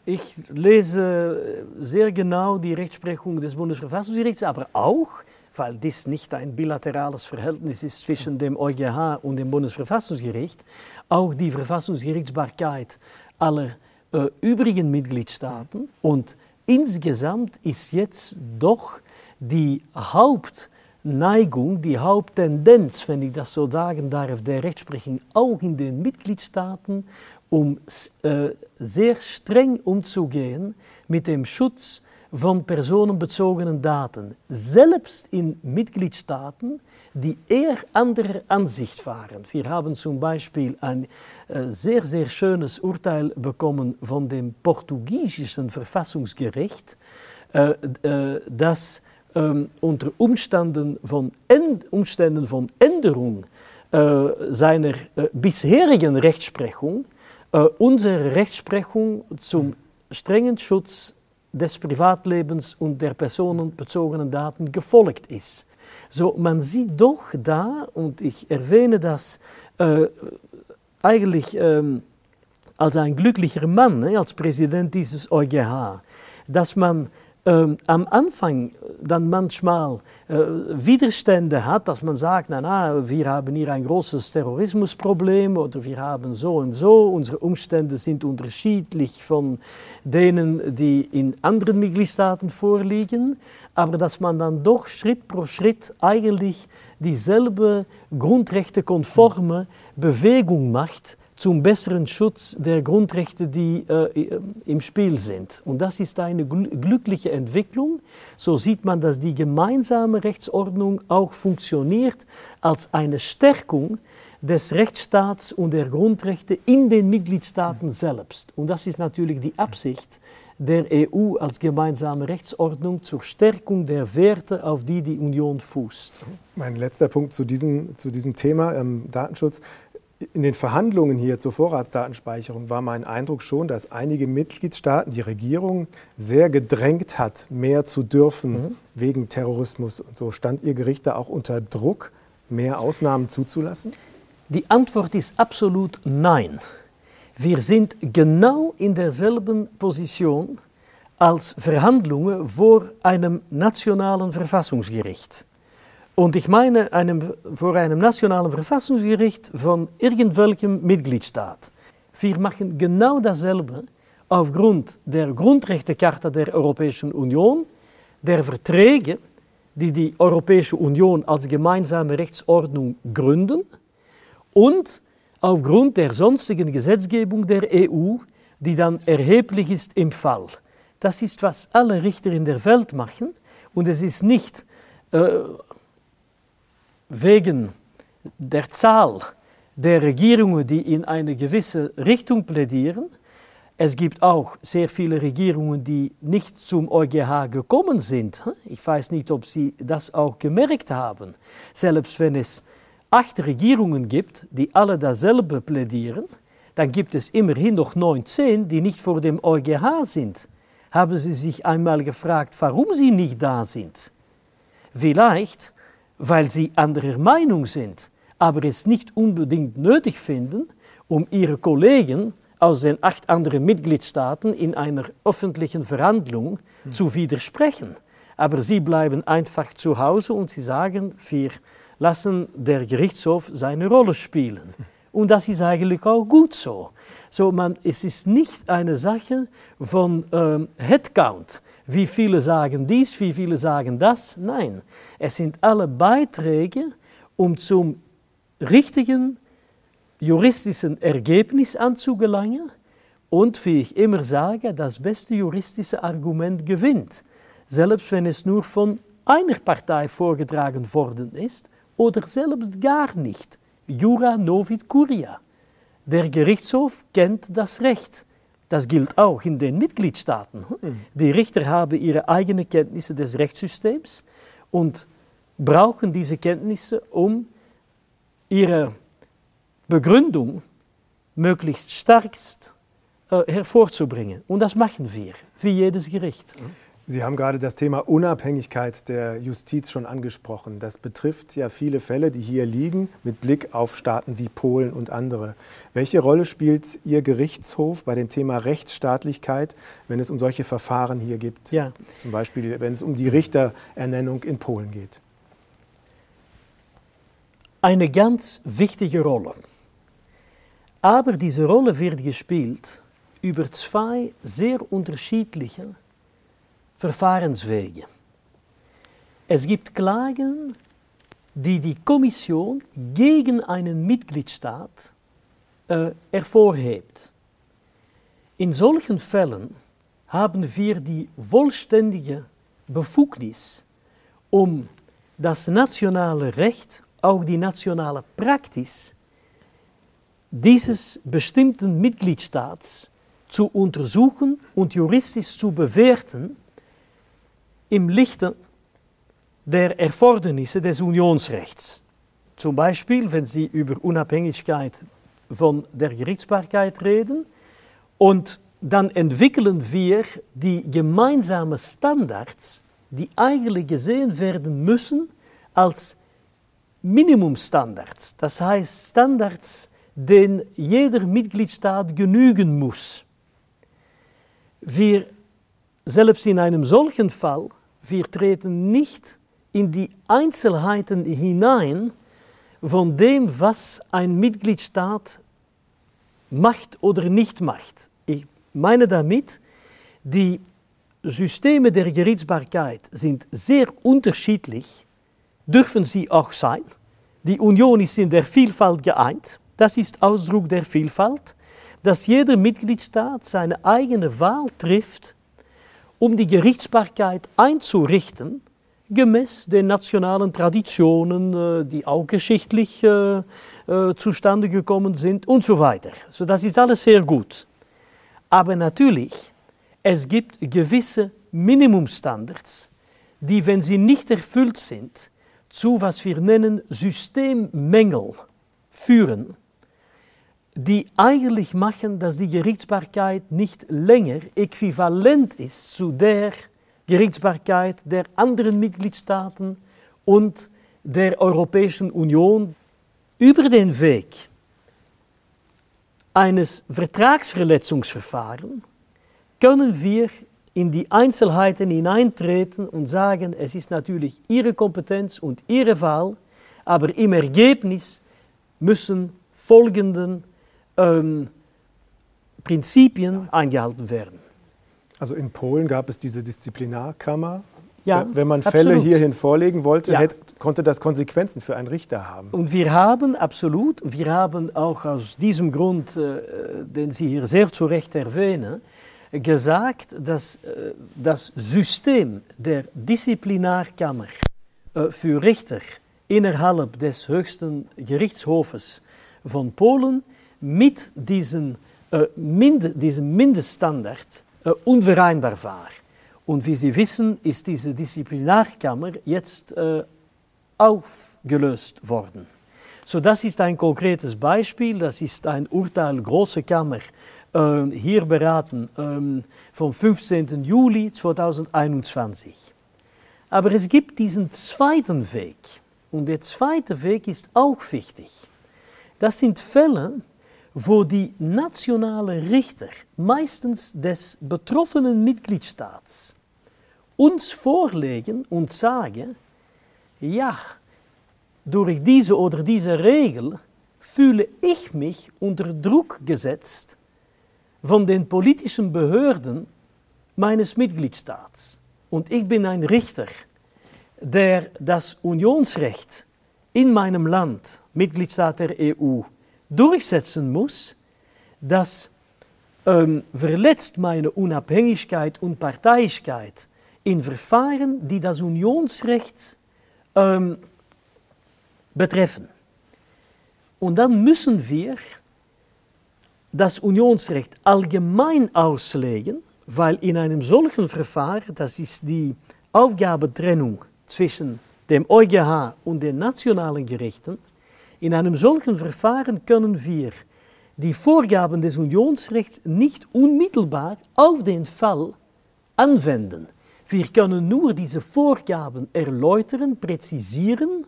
ich lese sehr genau die Rechtsprechung des Bundesverfassungsgerichts, aber auch, weil dies nicht ein bilaterales Verhältnis ist zwischen dem EuGH und dem Bundesverfassungsgericht, auch die Verfassungsgerichtsbarkeit aller äh, übrigen Mitgliedstaaten. Und insgesamt ist jetzt doch die Haupt- Neigung, die Haupttendenz, wenn ich das so sagen darf, der Rechtsprechung auch in den Mitgliedstaaten, um äh, sehr streng umzugehen mit dem Schutz von personenbezogenen Daten, selbst in Mitgliedstaaten, die eher anderer Ansicht waren. Wir haben zum Beispiel ein äh, sehr, sehr schönes Urteil bekommen von dem portugiesischen Verfassungsgericht, äh, äh, das ähm, unter Umständen von, Umständen von Änderung äh, seiner äh, bisherigen Rechtsprechung unsere Rechtsprechung zum strengen Schutz des Privatlebens und der personenbezogenen Daten gefolgt ist. So, man sieht doch da, und ich erwähne das eigentlich als ein glücklicher Mann, als Präsident dieses EuGH, dass man ähm, am Anfang dann manchmal äh, Widerstände hat, dass man sagt, na, na, wir haben hier ein großes Terrorismusproblem oder wir haben so und so, unsere Umstände sind unterschiedlich von denen, die in anderen Mitgliedstaaten vorliegen, aber dass man dann doch Schritt pro Schritt eigentlich dieselbe grundrechtekonforme Bewegung macht, zum besseren Schutz der Grundrechte, die äh, im Spiel sind. Und das ist eine glückliche Entwicklung. So sieht man, dass die gemeinsame Rechtsordnung auch funktioniert als eine Stärkung des Rechtsstaats und der Grundrechte in den Mitgliedstaaten selbst. Und das ist natürlich die Absicht der EU als gemeinsame Rechtsordnung zur Stärkung der Werte, auf die die Union fußt. Mein letzter Punkt zu diesem, zu diesem Thema ähm, Datenschutz in den Verhandlungen hier zur Vorratsdatenspeicherung war mein Eindruck schon, dass einige Mitgliedstaaten die Regierung sehr gedrängt hat, mehr zu dürfen mhm. wegen Terrorismus und so. Stand Ihr Gericht da auch unter Druck, mehr Ausnahmen zuzulassen? Die Antwort ist absolut nein. Wir sind genau in derselben Position als Verhandlungen vor einem nationalen Verfassungsgericht. Und ich meine einem, vor einem nationalen Verfassungsgericht von irgendwelchem Mitgliedstaat. Wir machen genau dasselbe aufgrund der Grundrechtecharta der Europäischen Union, der Verträge, die die Europäische Union als gemeinsame Rechtsordnung gründen und aufgrund der sonstigen Gesetzgebung der EU, die dann erheblich ist im Fall. Das ist, was alle Richter in der Welt machen und es ist nicht äh, wegen der Zahl der Regierungen, die in eine gewisse Richtung plädieren. Es gibt auch sehr viele Regierungen, die nicht zum EuGH gekommen sind. Ich weiß nicht, ob Sie das auch gemerkt haben. Selbst wenn es acht Regierungen gibt, die alle dasselbe plädieren, dann gibt es immerhin noch 19, die nicht vor dem EuGH sind. Haben Sie sich einmal gefragt, warum sie nicht da sind? Vielleicht, weil sie anderer Meinung sind, aber es nicht unbedingt nötig finden, um ihre Kollegen aus den acht anderen Mitgliedstaaten in einer öffentlichen Verhandlung mhm. zu widersprechen. Aber sie bleiben einfach zu Hause und sie sagen, wir lassen der Gerichtshof seine Rolle spielen. Und das ist eigentlich auch gut so. so man, es ist nicht eine Sache von ähm, Headcount. Wie viele sagen dies, wie viele sagen das? Nein, es sind alle Beiträge, um zum richtigen juristischen Ergebnis anzugelangen. Und wie ich immer sage, das beste juristische Argument gewinnt, selbst wenn es nur von einer Partei vorgetragen worden ist oder selbst gar nicht. Jura novit curia. Der Gerichtshof kennt das Recht. Das gilt auch in den Mitgliedstaaten. Die Richter haben ihre eigenen Kenntnisse des Rechtssystems und brauchen diese Kenntnisse, um ihre Begründung möglichst starkst äh, hervorzubringen. Und das machen wir, wie jedes Gericht. Sie haben gerade das Thema Unabhängigkeit der Justiz schon angesprochen. Das betrifft ja viele Fälle, die hier liegen, mit Blick auf Staaten wie Polen und andere. Welche Rolle spielt Ihr Gerichtshof bei dem Thema Rechtsstaatlichkeit, wenn es um solche Verfahren hier geht? Ja. Zum Beispiel, wenn es um die Richterernennung in Polen geht. Eine ganz wichtige Rolle. Aber diese Rolle wird gespielt über zwei sehr unterschiedliche Verfahrenswege. Es gibt Klagen, die die Kommission gegen einen Mitgliedstaat äh, hervorhebt. In solchen Fällen haben wir die vollständige Befugnis, um das nationale Recht, auch die nationale Praxis dieses bestimmten Mitgliedstaats zu untersuchen und juristisch zu bewerten im Lichte der Erfordernisse des Unionsrechts. Zum Beispiel, wenn Sie über Unabhängigkeit von der Gerichtsbarkeit reden und dann entwickeln wir die gemeinsamen Standards, die eigentlich gesehen werden müssen als Minimumstandards. Das heißt Standards, denen jeder Mitgliedstaat genügen muss. Wir, selbst in einem solchen Fall, wir treten nicht in die Einzelheiten hinein von dem, was ein Mitgliedstaat macht oder nicht macht. Ich meine damit, die Systeme der Gerichtsbarkeit sind sehr unterschiedlich, dürfen sie auch sein. Die Union ist in der Vielfalt geeint, das ist Ausdruck der Vielfalt, dass jeder Mitgliedstaat seine eigene Wahl trifft, um die Gerichtsbarkeit einzurichten, gemäß den nationalen Traditionen, äh, die auch geschichtlich äh, äh, zustande gekommen sind und so weiter. So, das ist alles sehr gut. Aber natürlich, es gibt gewisse Minimumstandards, die, wenn sie nicht erfüllt sind, zu was wir nennen Systemmängel führen, die eigentlich machen, dass die Gerichtsbarkeit nicht länger äquivalent ist zu der Gerichtsbarkeit der anderen Mitgliedstaaten und der Europäischen Union. Über den Weg eines Vertragsverletzungsverfahrens können wir in die Einzelheiten hineintreten und sagen, es ist natürlich Ihre Kompetenz und Ihre Wahl, aber im Ergebnis müssen folgenden ähm, Prinzipien eingehalten werden. Also in Polen gab es diese Disziplinarkammer. Ja, Wenn man absolut. Fälle hierhin vorlegen wollte, Ja. hätte, konnte das Konsequenzen für einen Richter haben. Und wir haben absolut, wir haben auch aus diesem Grund, äh, den Sie hier sehr zu Recht erwähnen, gesagt, dass äh, das System der Disziplinarkammer äh, für Richter innerhalb des höchsten Gerichtshofes von Polen mit diesen, äh, Mind diesem Mindeststandard äh, unvereinbar war. Und wie Sie wissen, ist diese Disziplinarkammer jetzt äh, aufgelöst worden. So, das ist ein konkretes Beispiel, das ist ein Urteil Große Kammer, äh, hier beraten ähm, vom 15. Juli 2021. Aber es gibt diesen zweiten Weg. Und der zweite Weg ist auch wichtig. Das sind Fälle, wo die nationale Richter, meistens des betroffenen Mitgliedstaats, uns vorlegen und sagen, ja, durch diese oder diese Regel fühle ich mich unter Druck gesetzt von den politischen Behörden meines Mitgliedstaats. Und ich bin ein Richter, der das Unionsrecht in meinem Land, Mitgliedstaat der EU, durchsetzen muss, das ähm, verletzt meine Unabhängigkeit und Parteiigkeit in Verfahren, die das Unionsrecht ähm, betreffen. Und dann müssen wir das Unionsrecht allgemein auslegen, weil in einem solchen Verfahren, das ist die Aufgabentrennung zwischen dem EuGH und den nationalen Gerichten, in einem solchen Verfahren können wir die Vorgaben des Unionsrechts nicht unmittelbar auf den Fall anwenden. Wir können nur diese Vorgaben erläutern, präzisieren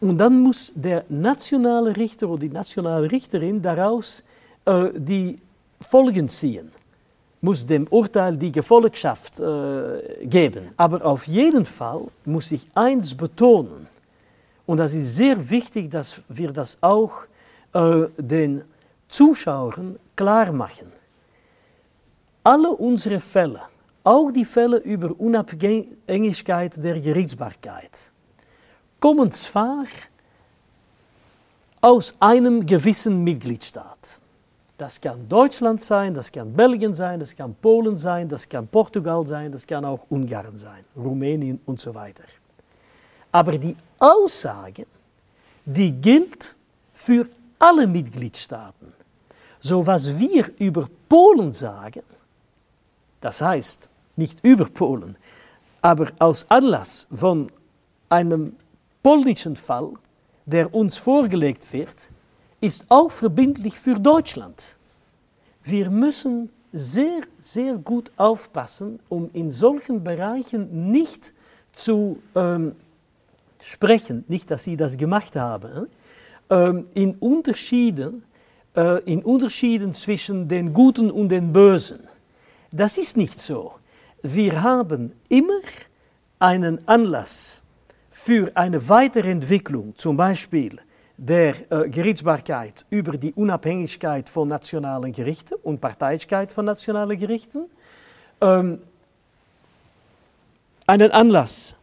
und dann muss der nationale Richter oder die nationale Richterin daraus äh, die Folgen ziehen, muss dem Urteil die Gefolgschaft äh, geben. Aber auf jeden Fall muss ich eins betonen, und das ist sehr wichtig, dass wir das auch äh, den Zuschauern klar machen. Alle unsere Fälle, auch die Fälle über Unabhängigkeit der Gerichtsbarkeit, kommen zwar aus einem gewissen Mitgliedstaat. Das kann Deutschland sein, das kann Belgien sein, das kann Polen sein, das kann Portugal sein, das kann auch Ungarn sein, Rumänien und so weiter. Aber die Aussage, die gilt für alle Mitgliedstaaten. So was wir über Polen sagen, das heißt nicht über Polen, aber aus Anlass von einem polnischen Fall, der uns vorgelegt wird, ist auch verbindlich für Deutschland. Wir müssen sehr, sehr gut aufpassen, um in solchen Bereichen nicht zu ähm, sprechen, nicht, dass sie das gemacht haben, ähm, in, Unterschieden, äh, in Unterschieden zwischen den Guten und den Bösen. Das ist nicht so. Wir haben immer einen Anlass für eine Weiterentwicklung, zum Beispiel der äh, Gerichtsbarkeit über die Unabhängigkeit von nationalen Gerichten und Parteiigkeit von nationalen Gerichten, ähm, einen Anlass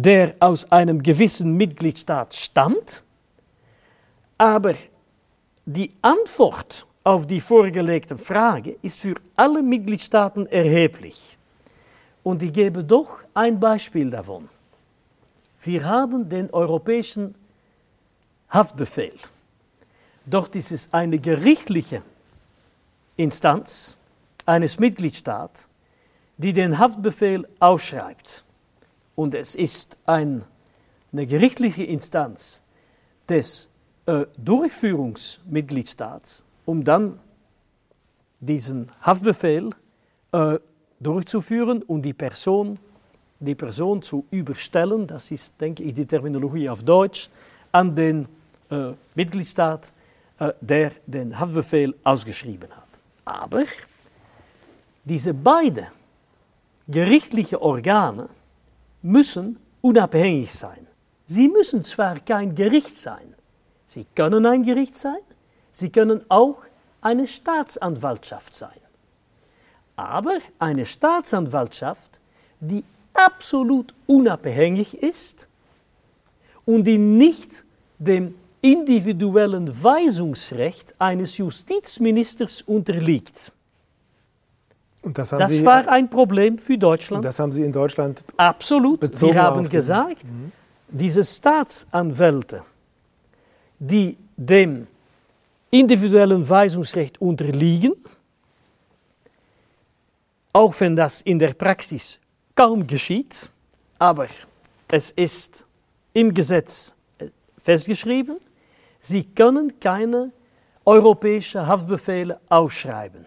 der aus einem gewissen Mitgliedstaat stammt, aber die Antwort auf die vorgelegte Frage ist für alle Mitgliedstaaten erheblich. Und ich gebe doch ein Beispiel davon. Wir haben den europäischen Haftbefehl. Dort ist es eine gerichtliche Instanz eines Mitgliedstaats, die den Haftbefehl ausschreibt und es ist ein, eine gerichtliche Instanz des äh, Durchführungsmitgliedstaats, um dann diesen Haftbefehl äh, durchzuführen und die Person, die Person zu überstellen, das ist, denke ich, die Terminologie auf Deutsch, an den äh, Mitgliedstaat, äh, der den Haftbefehl ausgeschrieben hat. Aber diese beiden gerichtlichen Organe müssen unabhängig sein. Sie müssen zwar kein Gericht sein, sie können ein Gericht sein, sie können auch eine Staatsanwaltschaft sein. Aber eine Staatsanwaltschaft, die absolut unabhängig ist und die nicht dem individuellen Weisungsrecht eines Justizministers unterliegt. Das, das Sie, war ein Problem für Deutschland. das haben Sie in Deutschland Absolut. Wir haben gesagt, mhm. diese Staatsanwälte, die dem individuellen Weisungsrecht unterliegen, auch wenn das in der Praxis kaum geschieht, aber es ist im Gesetz äh, festgeschrieben, sie können keine europäischen Haftbefehle ausschreiben.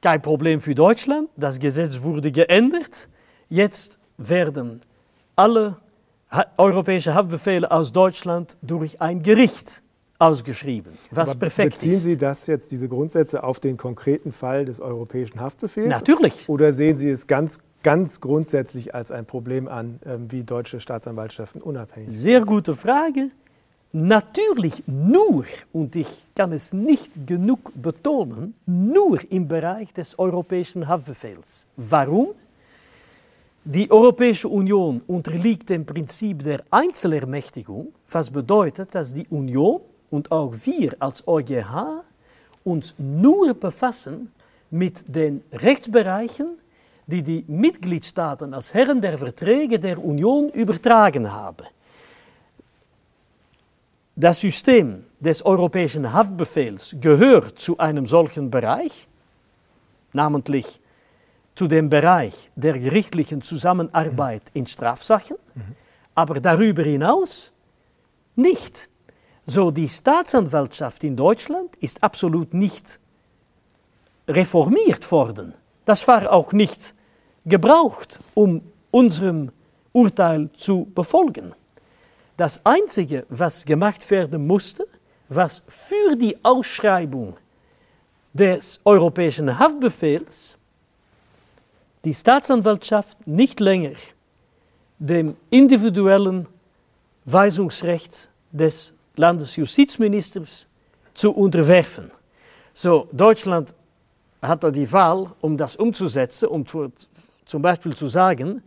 Kein Problem für Deutschland, das Gesetz wurde geändert. Jetzt werden alle europäischen Haftbefehle aus Deutschland durch ein Gericht ausgeschrieben, was Aber perfekt beziehen ist. Beziehen Sie das jetzt, diese Grundsätze, auf den konkreten Fall des europäischen Haftbefehls? Natürlich. Oder sehen Sie es ganz, ganz grundsätzlich als ein Problem an, ähm, wie deutsche Staatsanwaltschaften unabhängig sind? Sehr gute Frage. Natürlich nur, und ich kann es nicht genug betonen, nur im Bereich des europäischen Haftbefehls. Warum? Die Europäische Union unterliegt dem Prinzip der Einzelermächtigung, was bedeutet, dass die Union und auch wir als EuGH uns nur befassen mit den Rechtsbereichen, die die Mitgliedstaaten als Herren der Verträge der Union übertragen haben. Das System des europäischen Haftbefehls gehört zu einem solchen Bereich, namentlich zu dem Bereich der gerichtlichen Zusammenarbeit in Strafsachen, aber darüber hinaus nicht. So, die Staatsanwaltschaft in Deutschland ist absolut nicht reformiert worden. Das war auch nicht gebraucht, um unserem Urteil zu befolgen. Das Einzige, was gemacht werden musste, was für die Ausschreibung des europäischen Haftbefehls die Staatsanwaltschaft nicht länger dem individuellen Weisungsrecht des Landesjustizministers zu unterwerfen. So, Deutschland hatte die Wahl, um das umzusetzen, um zum Beispiel zu sagen,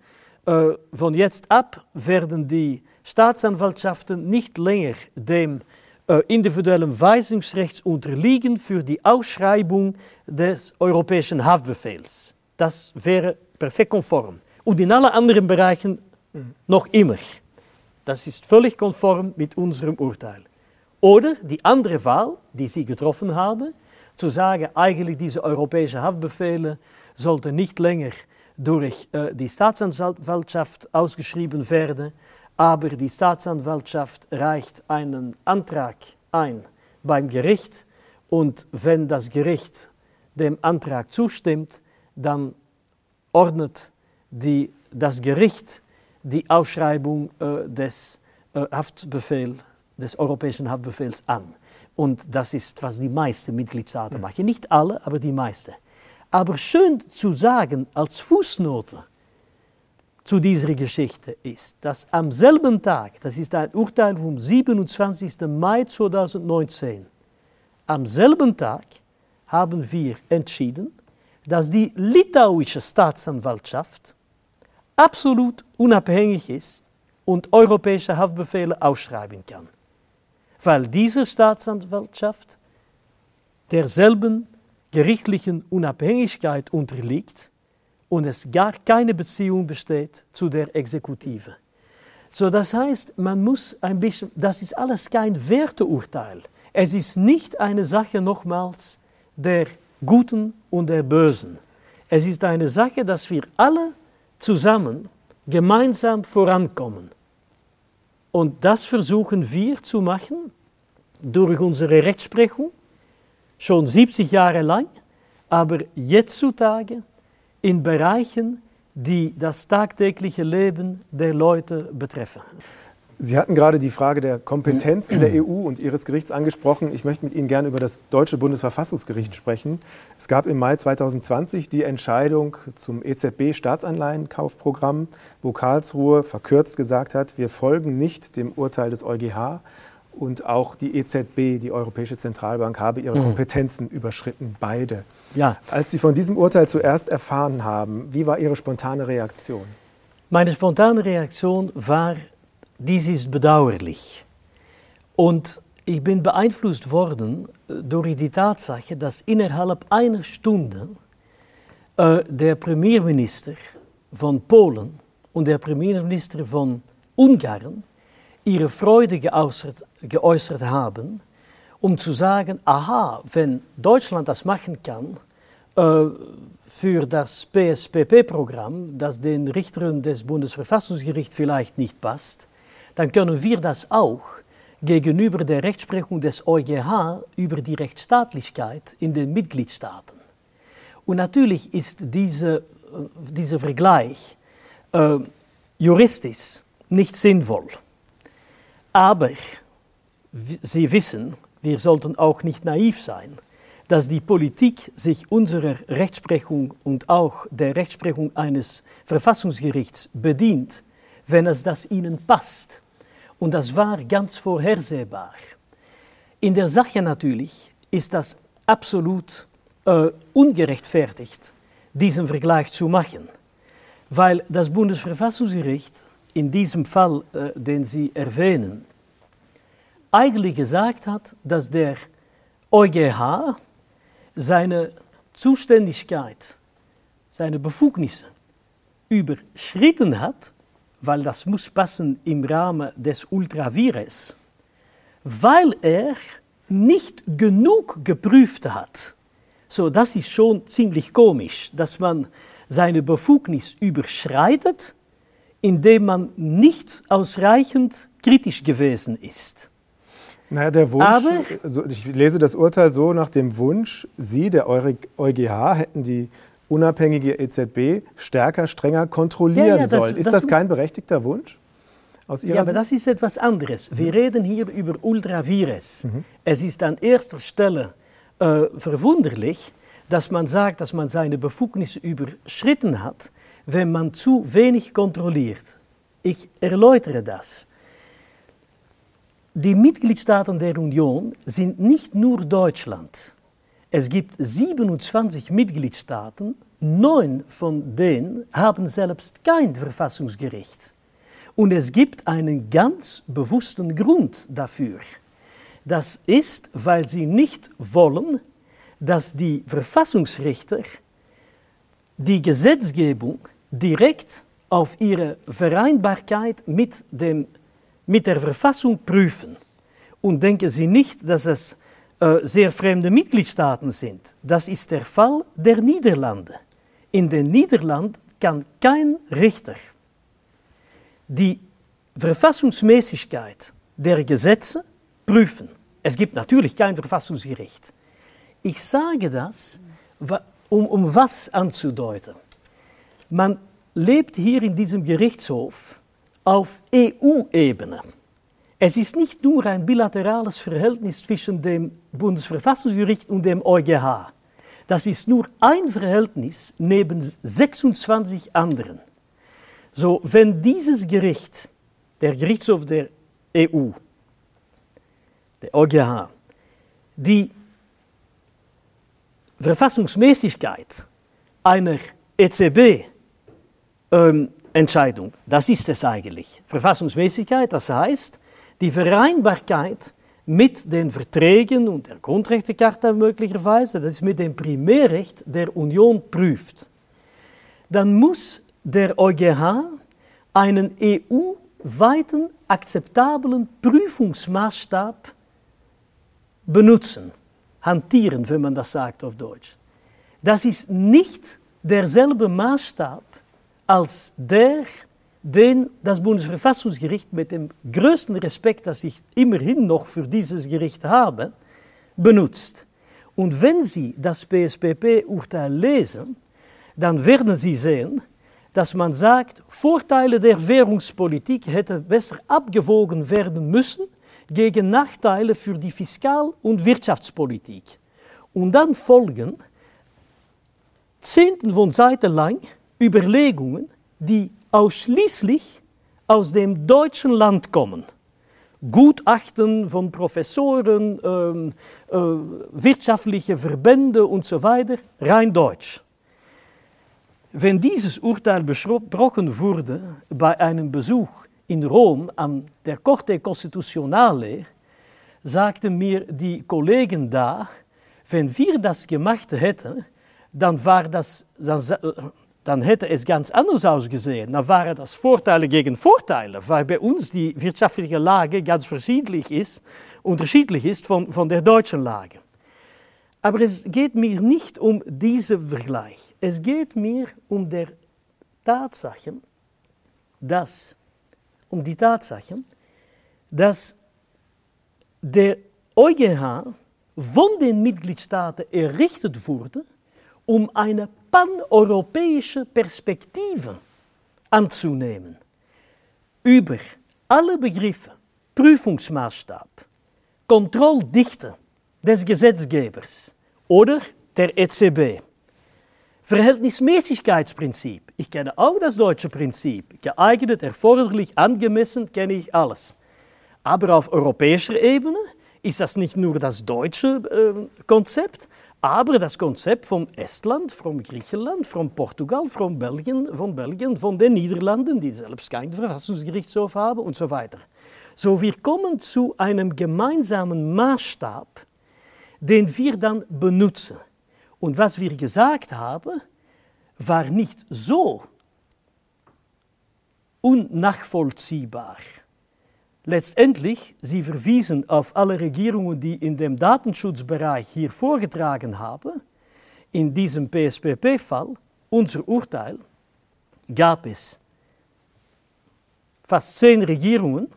äh, von jetzt ab werden die Staatsanwaltschaften nicht länger dem äh, individuellen Weisungsrechts unterliegen für die Ausschreibung des europäischen Haftbefehls. Das wäre perfekt konform. Und in allen anderen Bereichen noch immer. Das ist völlig konform mit unserem Urteil. Oder die andere Wahl, die Sie getroffen haben, zu sagen, eigentlich diese europäischen Haftbefehle sollten nicht länger durch äh, die Staatsanwaltschaft ausgeschrieben werden, aber die Staatsanwaltschaft reicht einen Antrag ein beim Gericht und wenn das Gericht dem Antrag zustimmt, dann ordnet die, das Gericht die Ausschreibung äh, des äh, Haftbefehl, des europäischen Haftbefehls an. Und das ist, was die meisten Mitgliedstaaten mhm. machen. Nicht alle, aber die meisten. Aber schön zu sagen als Fußnote zu dieser Geschichte ist, dass am selben Tag, das ist ein Urteil vom 27. Mai 2019, am selben Tag haben wir entschieden, dass die litauische Staatsanwaltschaft absolut unabhängig ist und europäische Haftbefehle ausschreiben kann. Weil diese Staatsanwaltschaft derselben gerichtlichen Unabhängigkeit unterliegt und es gar keine Beziehung besteht zu der Exekutive. So, das heißt, man muss ein bisschen, das ist alles kein Werteurteil. Es ist nicht eine Sache nochmals der Guten und der Bösen. Es ist eine Sache, dass wir alle zusammen gemeinsam vorankommen. Und das versuchen wir zu machen durch unsere Rechtsprechung, schon 70 Jahre lang, aber heutzutage in Bereichen, die das tagtägliche Leben der Leute betreffen. Sie hatten gerade die Frage der Kompetenzen der EU und Ihres Gerichts angesprochen. Ich möchte mit Ihnen gerne über das deutsche Bundesverfassungsgericht sprechen. Es gab im Mai 2020 die Entscheidung zum EZB-Staatsanleihenkaufprogramm, wo Karlsruhe verkürzt gesagt hat, wir folgen nicht dem Urteil des EuGH und auch die EZB, die Europäische Zentralbank, habe ihre mhm. Kompetenzen überschritten, beide. Ja. Als Sie von diesem Urteil zuerst erfahren haben, wie war Ihre spontane Reaktion? Meine spontane Reaktion war dies ist bedauerlich. Und ich bin beeinflusst worden äh, durch die Tatsache, dass innerhalb einer Stunde äh, der Premierminister von Polen und der Premierminister von Ungarn ihre Freude geäußert, geäußert haben, um zu sagen, aha, wenn Deutschland das machen kann, äh, für das PSPP-Programm, das den Richtern des Bundesverfassungsgerichts vielleicht nicht passt, dann können wir das auch gegenüber der Rechtsprechung des EuGH über die Rechtsstaatlichkeit in den Mitgliedstaaten. Und natürlich ist diese, äh, dieser Vergleich äh, juristisch nicht sinnvoll. Aber Sie wissen, wir sollten auch nicht naiv sein, dass die Politik sich unserer Rechtsprechung und auch der Rechtsprechung eines Verfassungsgerichts bedient, wenn es das ihnen passt. Und das war ganz vorhersehbar. In der Sache natürlich ist das absolut äh, ungerechtfertigt, diesen Vergleich zu machen, weil das Bundesverfassungsgericht in diesem Fall, äh, den Sie erwähnen, eigentlich gesagt hat, dass der EuGH seine Zuständigkeit, seine Befugnisse überschritten hat weil das muss passen im Rahmen des Ultravires. weil er nicht genug geprüft hat. So, das ist schon ziemlich komisch, dass man seine Befugnis überschreitet, indem man nicht ausreichend kritisch gewesen ist. Naja, der Wunsch, Aber, also ich lese das Urteil so nach dem Wunsch, Sie, der EuGH, hätten die unabhängige EZB stärker, strenger kontrollieren ja, ja, das, sollen. Ist das, das, kein berechtigter Wunsch? Aus Ihrer ja, aber das ist etwas anderes. Wir mhm. reden hier über Ultravires. Mhm. Es ist an erster Stelle äh, verwunderlich, dass man sagt, dass man seine Befugnisse überschritten hat, wenn man zu wenig kontrolliert. Ich erläutere das. Die Mitgliedstaaten der Union sind nicht nur Deutschland. Es gibt 27 Mitgliedstaaten, neun von denen haben selbst kein Verfassungsgericht. Und es gibt einen ganz bewussten Grund dafür. Das ist, weil sie nicht wollen, dass die Verfassungsrichter die Gesetzgebung direkt auf ihre Vereinbarkeit mit, dem, mit der Verfassung prüfen. Und denken Sie nicht, dass es äh, sehr fremde Mitgliedstaaten sind. Das ist der Fall der Niederlande. In den Niederlanden kann kein Richter die Verfassungsmäßigkeit der Gesetze prüfen. Es gibt natürlich kein Verfassungsgericht. Ich sage das, um, um was anzudeuten. Man lebt hier in diesem Gerichtshof auf EU-Ebene. Es ist nicht nur ein bilaterales Verhältnis zwischen dem Bundesverfassungsgericht und dem EuGH. Das ist nur ein Verhältnis neben 26 anderen. So, wenn dieses Gericht, der Gerichtshof der EU, der EuGH, die Verfassungsmäßigkeit einer EZB-Entscheidung, ähm, das ist es eigentlich. Verfassungsmäßigkeit, das heißt, die Vereinbarkeit mit den Verträgen und der Grundrechtecharta möglicherweise, das ist mit dem Primärrecht der Union prüft, dann muss der EuGH einen EU-weiten akzeptablen Prüfungsmaßstab benutzen, hantieren, wenn man das sagt auf Deutsch. Das ist nicht derselbe Maßstab als der, den das Bundesverfassungsgericht mit dem größten Respekt, das ich immerhin noch für dieses Gericht habe, benutzt. Und wenn Sie das PSPP-Urteil lesen, dann werden Sie sehen, dass man sagt, Vorteile der Währungspolitik hätten besser abgewogen werden müssen gegen Nachteile für die Fiskal- und Wirtschaftspolitik. Und dann folgen Zehnten von Seiten lang Überlegungen, die ausschließlich aus dem deutschen Land kommen. Gutachten von Professoren, ähm, äh, wirtschaftliche Verbände und so weiter, rein deutsch. Wenn dieses Urteil besprochen wurde bei einem Besuch in Rom an der Corte Constitutionale, sagten mir die Kollegen da, wenn wir das gemacht hätten, dann war das, dann, dann hätte es ganz anders ausgesehen. Dann waren das Vorteile gegen Vorteile, weil bei uns die wirtschaftliche Lage ganz verschiedentlich ist, unterschiedlich ist von, von der deutschen Lage. Aber es geht mir nicht um diesen Vergleich. Es geht mir um der Tatsache, dass, um die Tatsache, dass der EuGH von den Mitgliedstaaten errichtet wurde, um eine paneuropäische Perspektive anzunehmen über alle Begriffe, Prüfungsmaßstab, Kontrolldichte des Gesetzgebers oder der EZB. Verhältnismäßigkeitsprinzip. Ich kenne auch das deutsche Prinzip. Geeignet, erforderlich, angemessen, kenne ich alles. Aber auf europäischer Ebene ist das nicht nur das deutsche äh, Konzept, aber das Konzept von Estland, von Griechenland, von Portugal, von Belgien, von Belgien, von den Niederlanden, die selbst kein Verfassungsgerichtshof haben und so weiter. So, wir kommen zu einem gemeinsamen Maßstab, den wir dann benutzen. Und was wir gesagt haben, war nicht so unnachvollziehbar, letztendlich, Sie verwiesen auf alle Regierungen, die in dem Datenschutzbereich hier vorgetragen haben. In diesem PSPP-Fall, unser Urteil, gab es fast zehn Regierungen,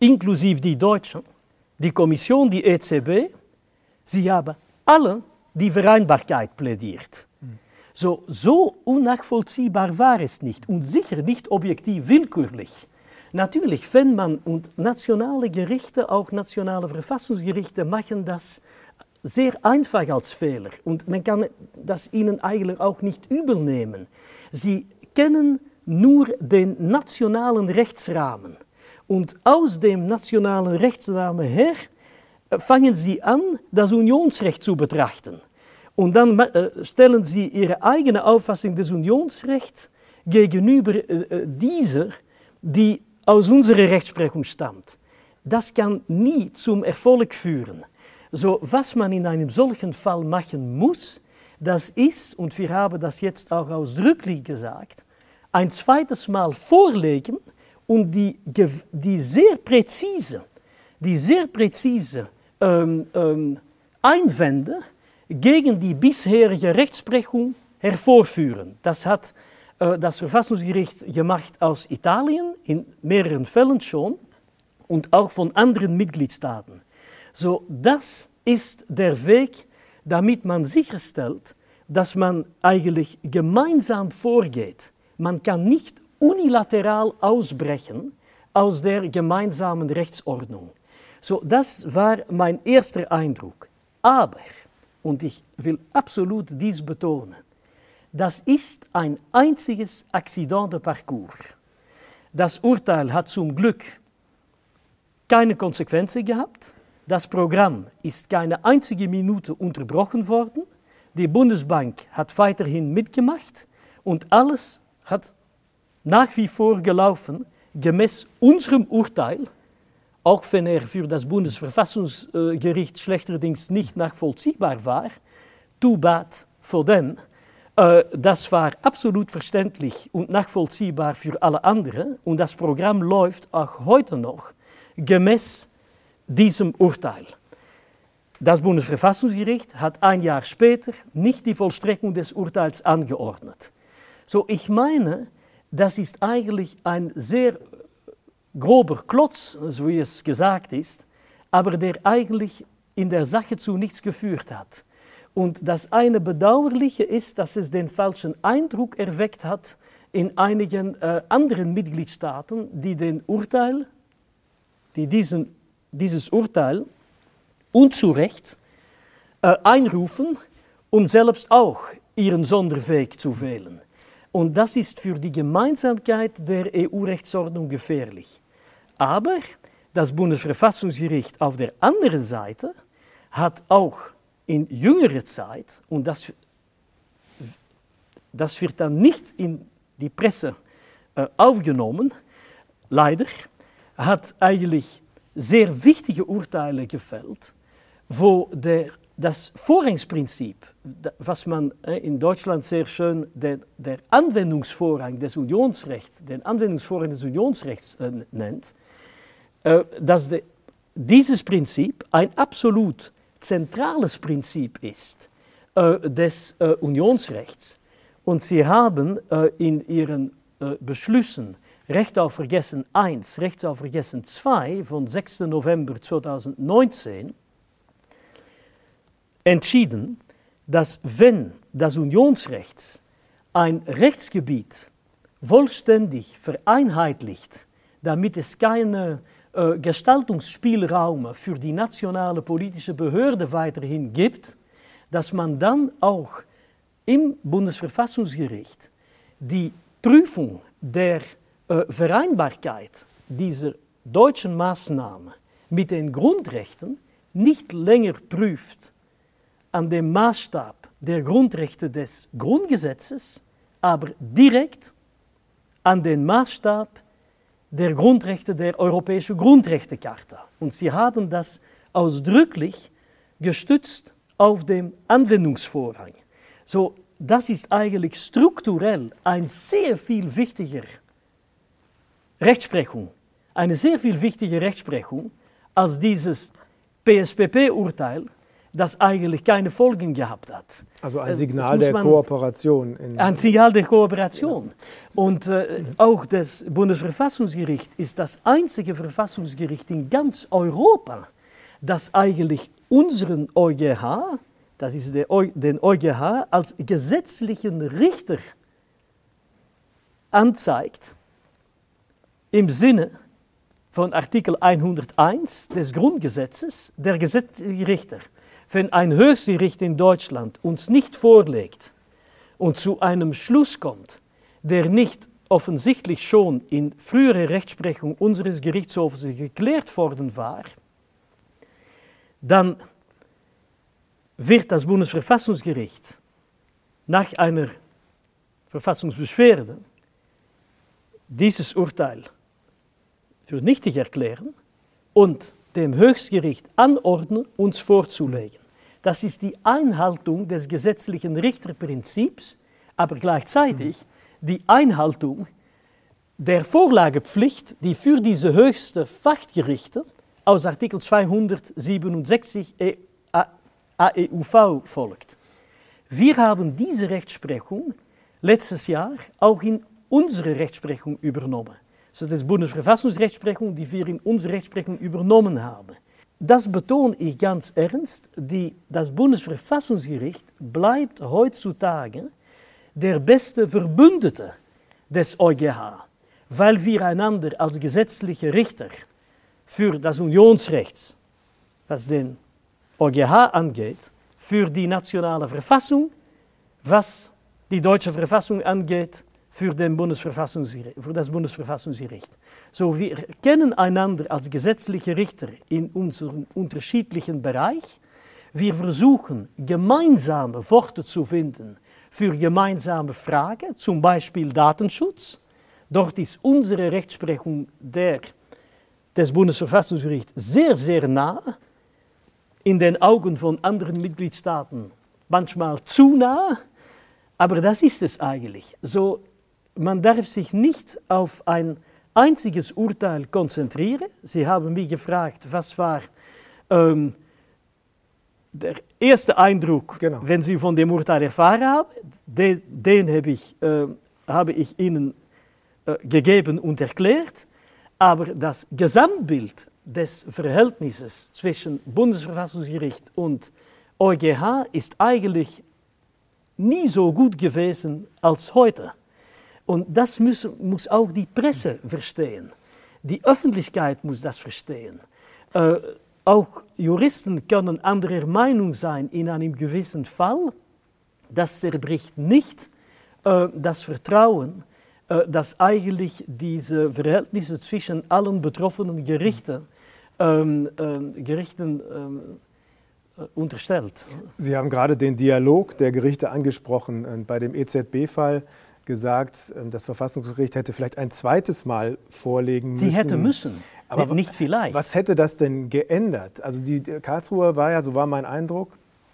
inklusive die Deutschen, die Kommission, die EZB, sie haben alle die Vereinbarkeit plädiert. So, so unnachvollziehbar war es nicht und sicher nicht objektiv willkürlich. Natürlich, wenn man und nationale Gerichte, auch nationale Verfassungsgerichte, machen das sehr einfach als Fehler und man kann das ihnen eigentlich auch nicht übel nehmen. Sie kennen nur den nationalen Rechtsrahmen und aus dem nationalen Rechtsrahmen her fangen sie an, das Unionsrecht zu betrachten. Und dann äh, stellen sie ihre eigene Auffassung des Unionsrechts gegenüber äh, dieser, die aus unserer Rechtsprechung stammt. Das kann nie zum Erfolg führen. So, was man in einem solchen Fall machen muss, das ist, und wir haben das jetzt auch ausdrücklich gesagt, ein zweites Mal vorlegen und die, die sehr präzise, die sehr präzise ähm, ähm, Einwände gegen die bisherige Rechtsprechung hervorführen. Das hat das Verfassungsgericht gemacht aus Italien, in mehreren Fällen schon, und auch von anderen Mitgliedstaaten. So, das ist der Weg, damit man sicherstellt, dass man eigentlich gemeinsam vorgeht. Man kann nicht unilateral ausbrechen aus der gemeinsamen Rechtsordnung. So, das war mein erster Eindruck. Aber und ich will absolut dies betonen, das ist ein einziges Accident de Parcours. Das Urteil hat zum Glück keine Konsequenzen gehabt. Das Programm ist keine einzige Minute unterbrochen worden. Die Bundesbank hat weiterhin mitgemacht und alles hat nach wie vor gelaufen gemäß unserem Urteil auch wenn er für das Bundesverfassungsgericht schlechterdings nicht nachvollziehbar war, too bad for them. Äh, das war absolut verständlich und nachvollziehbar für alle anderen und das Programm läuft auch heute noch gemäß diesem Urteil. Das Bundesverfassungsgericht hat ein Jahr später nicht die Vollstreckung des Urteils angeordnet. So, ich meine, das ist eigentlich ein sehr grober Klotz, so wie es gesagt ist, aber der eigentlich in der Sache zu nichts geführt hat. Und das eine Bedauerliche ist, dass es den falschen Eindruck erweckt hat in einigen äh, anderen Mitgliedstaaten, die den Urteil, die diesen, dieses Urteil unzurecht äh, einrufen, um selbst auch ihren Sonderweg zu wählen. Und das ist für die Gemeinsamkeit der EU-Rechtsordnung gefährlich. Aber das Bundesverfassungsgericht auf der anderen Seite hat auch in jüngerer Zeit, und das, das wird dann nicht in die Presse äh, aufgenommen, leider, hat eigentlich sehr wichtige Urteile gefällt, wo der, das Vorrangsprinzip, was man äh, in Deutschland sehr schön der, der Anwendungsvorrang des Unionsrechts, den Anwendungsvorrang des Unionsrechts äh, nennt, äh, dass de, dieses Prinzip ein absolut zentrales Prinzip ist äh, des äh, Unionsrechts. Und sie haben äh, in ihren Beschlüssen Recht auf Vergessen 1, Recht auf Vergessen 2 von 6. November 2019 entschieden, dass wenn das Unionsrecht ein Rechtsgebiet vollständig vereinheitlicht, damit es keine äh, Gestaltungsspielraum für die nationale politische Behörde weiterhin gibt, dass man dann auch im Bundesverfassungsgericht die Prüfung der äh, Vereinbarkeit dieser deutschen Maßnahme mit den Grundrechten nicht länger prüft an dem Maßstab der Grundrechte des Grundgesetzes, aber direkt an den Maßstab der Grundrechte der Europäischen Grundrechtecharta. Und sie haben das ausdrücklich gestützt auf dem Anwendungsvorrang. So, das ist eigentlich strukturell ein sehr viel wichtiger Rechtsprechung eine sehr viel wichtige Rechtsprechung als dieses PSPP-Urteil, das eigentlich keine Folgen gehabt hat. Also ein Signal der Kooperation. ein Signal der Kooperation. Ja. Und äh, auch das Bundesverfassungsgericht ist das einzige Verfassungsgericht in ganz Europa, das eigentlich unseren EuGH, das ist der, den EuGH, als gesetzlichen Richter anzeigt, im Sinne von Artikel 101 des Grundgesetzes, der gesetzliche Richter, wenn ein Höchstgericht in Deutschland uns nicht vorlegt und zu einem Schluss kommt, der nicht offensichtlich schon in früherer Rechtsprechung unseres Gerichtshofs geklärt worden war, dann wird das Bundesverfassungsgericht nach einer Verfassungsbeschwerde dieses Urteil für nichtig erklären und dem Höchstgericht anordnen, uns vorzulegen. Das ist die Einhaltung des gesetzlichen Richterprinzips, aber gleichzeitig die Einhaltung der Vorlagepflicht, die für diese höchsten Fachgerichte aus Artikel 267 AEUV folgt. Wir haben diese Rechtsprechung letztes Jahr auch in unsere Rechtsprechung übernommen. Das Bundesverfassungsrechtsprechung, die wir in unsere Rechtsprechung übernommen haben. Das betone ich ganz ernst. Die, das Bundesverfassungsgericht bleibt heutzutage der beste Verbündete des EuGH, weil wir einander als gesetzliche Richter für das Unionsrecht, was den EuGH angeht, für die nationale Verfassung, was die deutsche Verfassung angeht, für, den für das Bundesverfassungsgericht. So, wir kennen einander als gesetzliche Richter in unserem unterschiedlichen Bereich. Wir versuchen, gemeinsame Worte zu finden für gemeinsame Fragen, zum Beispiel Datenschutz. Dort ist unsere Rechtsprechung der, des Bundesverfassungsgerichts sehr, sehr nah, in den Augen von anderen Mitgliedstaaten manchmal zu nah, aber das ist es eigentlich. So man darf sich nicht auf ein einziges Urteil konzentrieren. Sie haben mich gefragt, was war ähm, der erste Eindruck, genau. wenn Sie von dem Urteil erfahren haben. Den, den habe ich, äh, habe ich Ihnen äh, gegeben und erklärt. Aber das Gesamtbild des Verhältnisses zwischen Bundesverfassungsgericht und EuGH ist eigentlich nie so gut gewesen als heute. Und das muss, muss auch die Presse verstehen. Die Öffentlichkeit muss das verstehen. Äh, auch Juristen können anderer Meinung sein in einem gewissen Fall. Das zerbricht nicht äh, das Vertrauen, äh, das eigentlich diese Verhältnisse zwischen allen betroffenen Gerichten, ähm, äh, Gerichten ähm, äh, unterstellt. Sie haben gerade den Dialog der Gerichte angesprochen. Bei dem EZB-Fall gesagt, ähm, das Verfassungsgericht hätte vielleicht ein zweites Mal vorlegen müssen. Sie hätte müssen, aber nicht vielleicht. Was hätte das denn geändert? Also die Karlsruhe war ja, so war mein Eindruck,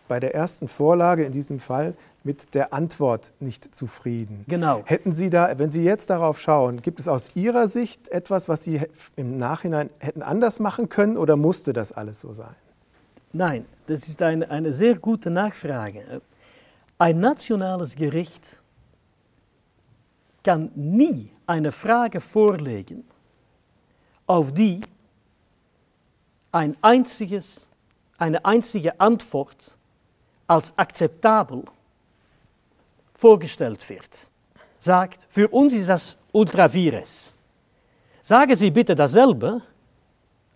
bei der ersten Vorlage in diesem Fall mit der Antwort nicht zufrieden. Genau. Hätten Sie da, wenn Sie jetzt darauf schauen, gibt es aus Ihrer Sicht etwas, was Sie im Nachhinein hätten anders machen können oder musste das alles so sein? Nein, das ist eine, eine sehr gute Nachfrage. Ein nationales Gericht kann nie eine Frage vorlegen, auf die ein einziges, eine einzige Antwort als akzeptabel vorgestellt wird. Sagt, für uns ist das ultra vires. Sagen Sie bitte dasselbe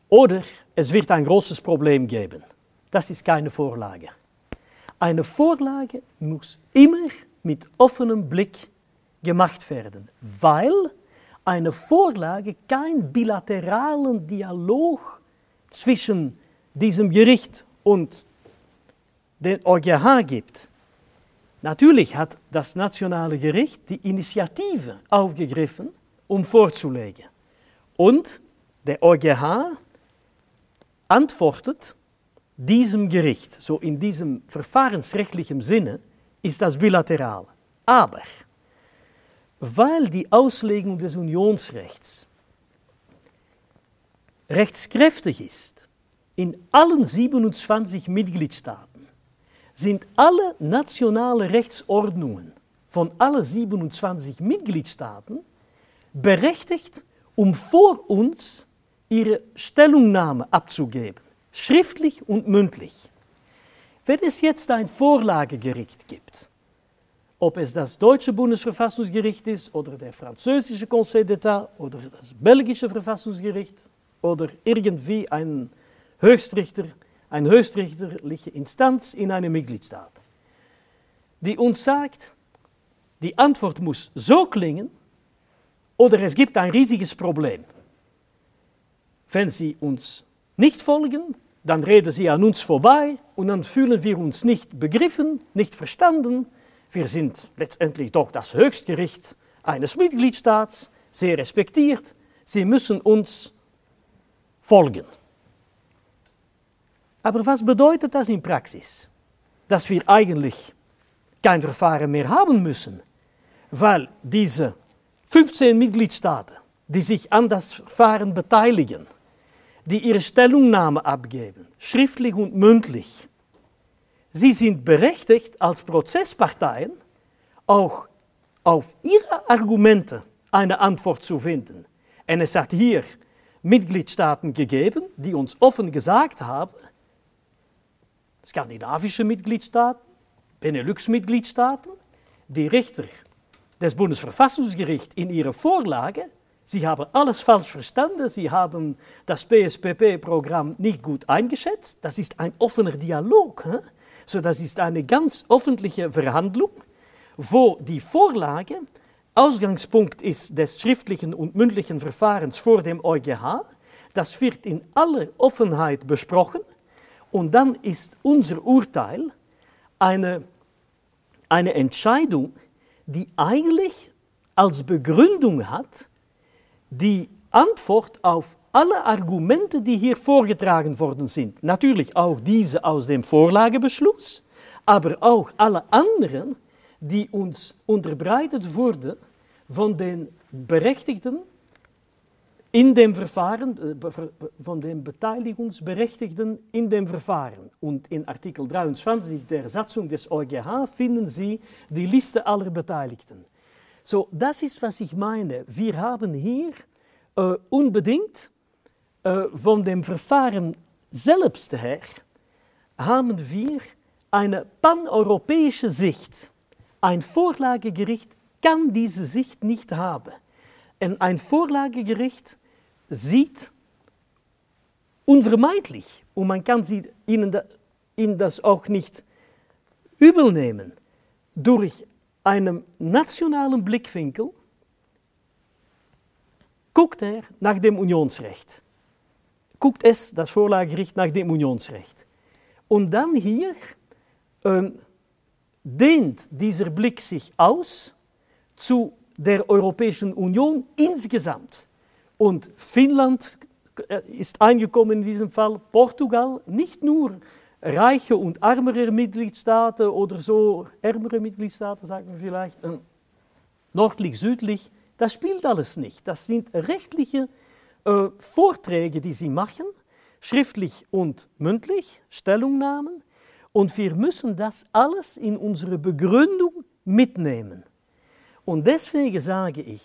oder es wird ein großes Problem geben. Das ist keine Vorlage. Eine Vorlage muss immer mit offenem Blick gemacht werden, weil eine Vorlage keinen bilateralen Dialog zwischen diesem Gericht und dem EuGH gibt. Natürlich hat das nationale Gericht die Initiative aufgegriffen, um vorzulegen. Und der EuGH antwortet diesem Gericht, so in diesem verfahrensrechtlichen Sinne, ist das bilateral. Aber weil die Auslegung des Unionsrechts rechtskräftig ist, in allen 27 Mitgliedstaaten sind alle nationale Rechtsordnungen von allen 27 Mitgliedstaaten berechtigt, um vor uns ihre Stellungnahme abzugeben, schriftlich und mündlich. Wenn es jetzt ein Vorlagegericht gibt, ob es das deutsche Bundesverfassungsgericht ist oder der französische Conseil d'État oder das belgische Verfassungsgericht oder irgendwie ein Höchstrichter, eine höchstrichterliche Instanz in einem Mitgliedstaat, die uns sagt, die Antwort muss so klingen oder es gibt ein riesiges Problem. Wenn Sie uns nicht folgen, dann reden Sie an uns vorbei und dann fühlen wir uns nicht begriffen, nicht verstanden. Wir sind letztendlich doch das Höchstgericht eines Mitgliedstaats, sehr respektiert. Sie müssen uns folgen. Aber was bedeutet das in Praxis? Dass wir eigentlich kein Verfahren mehr haben müssen, weil diese 15 Mitgliedstaaten, die sich an das Verfahren beteiligen, die ihre Stellungnahme abgeben, schriftlich und mündlich, sie sind berechtigt als Prozessparteien auch auf ihre Argumente eine Antwort zu finden. Und es hat hier Mitgliedstaaten gegeben, die uns offen gesagt haben, skandinavische Mitgliedstaaten, Benelux-Mitgliedstaaten, die Richter des Bundesverfassungsgerichts in ihrer Vorlage Sie haben alles falsch verstanden, Sie haben das PSPP-Programm nicht gut eingeschätzt. Das ist ein offener Dialog. He? So, das ist eine ganz öffentliche Verhandlung, wo die Vorlage Ausgangspunkt ist des schriftlichen und mündlichen Verfahrens vor dem EuGH. Das wird in aller Offenheit besprochen und dann ist unser Urteil eine, eine Entscheidung, die eigentlich als Begründung hat, die Antwort auf alle Argumente, die hier vorgetragen worden sind, natürlich auch diese aus dem Vorlagebeschluss, aber auch alle anderen, die uns unterbreitet wurden von den Berechtigten in dem Verfahren, äh, von den Beteiligungsberechtigten in dem Verfahren. Und in Artikel 23 der Satzung des EuGH finden Sie die Liste aller Beteiligten. So, das ist, was ich meine. Wir haben hier äh, unbedingt äh, von dem Verfahren selbst her, haben wir eine paneuropäische Sicht. Ein Vorlagegericht kann diese Sicht nicht haben. Und ein Vorlagegericht sieht unvermeidlich, und man kann sie, ihnen, da, ihnen das auch nicht übel nehmen, durch einen nationalen Blickwinkel guckt er nach dem Unionsrecht. Guckt es, das Vorlagegericht, nach dem Unionsrecht. Und dann hier ähm, dehnt dieser Blick sich aus zu der Europäischen Union insgesamt. Und Finnland äh, ist eingekommen in diesem Fall, Portugal, nicht nur reiche und ärmere Mitgliedstaaten oder so ärmere Mitgliedstaaten, sagen wir vielleicht, äh, nördlich, südlich, das spielt alles nicht. Das sind rechtliche äh, Vorträge, die sie machen, schriftlich und mündlich, Stellungnahmen. Und wir müssen das alles in unsere Begründung mitnehmen. Und deswegen sage ich,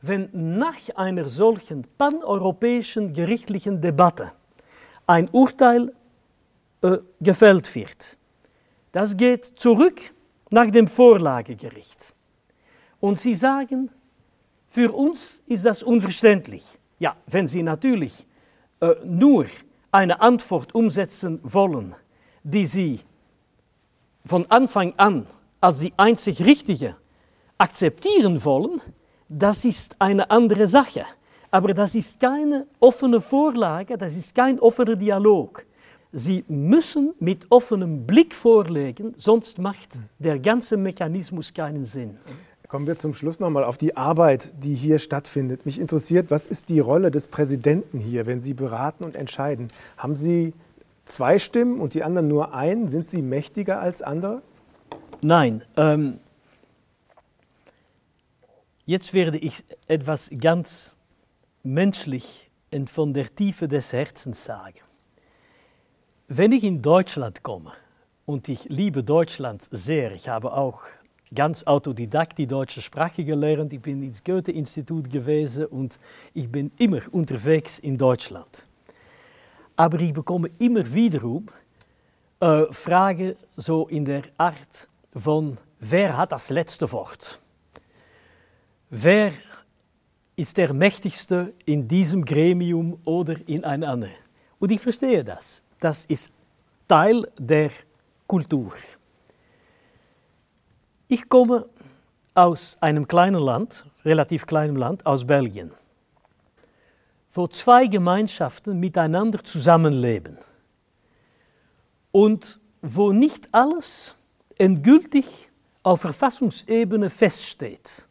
wenn nach einer solchen paneuropäischen gerichtlichen Debatte ein Urteil äh, gefällt wird, das geht zurück nach dem Vorlagegericht. Und sie sagen, für uns ist das unverständlich. Ja, wenn Sie natürlich äh, nur eine Antwort umsetzen wollen, die Sie von Anfang an als die einzig richtige akzeptieren wollen, das ist eine andere Sache. Aber das ist keine offene Vorlage, das ist kein offener Dialog. Sie müssen mit offenem Blick vorlegen, sonst macht der ganze Mechanismus keinen Sinn. Kommen wir zum Schluss nochmal auf die Arbeit, die hier stattfindet. Mich interessiert, was ist die Rolle des Präsidenten hier, wenn Sie beraten und entscheiden? Haben Sie zwei Stimmen und die anderen nur einen? Sind Sie mächtiger als andere? Nein. Ähm, jetzt werde ich etwas ganz menschlich und von der Tiefe des Herzens sagen. Wenn ich in Deutschland komme, und ich liebe Deutschland sehr, ich habe auch ganz autodidakt die deutsche Sprache gelernt, ich bin ins Goethe-Institut gewesen und ich bin immer unterwegs in Deutschland. Aber ich bekomme immer wiederum äh, Fragen so in der Art von, wer hat das letzte Wort? Wer ist der Mächtigste in diesem Gremium oder in einem anderen? Und ich verstehe das. Das ist Teil der Kultur. Ich komme aus einem kleinen Land, relativ kleinem Land, aus Belgien, wo zwei Gemeinschaften miteinander zusammenleben und wo nicht alles endgültig auf Verfassungsebene feststeht.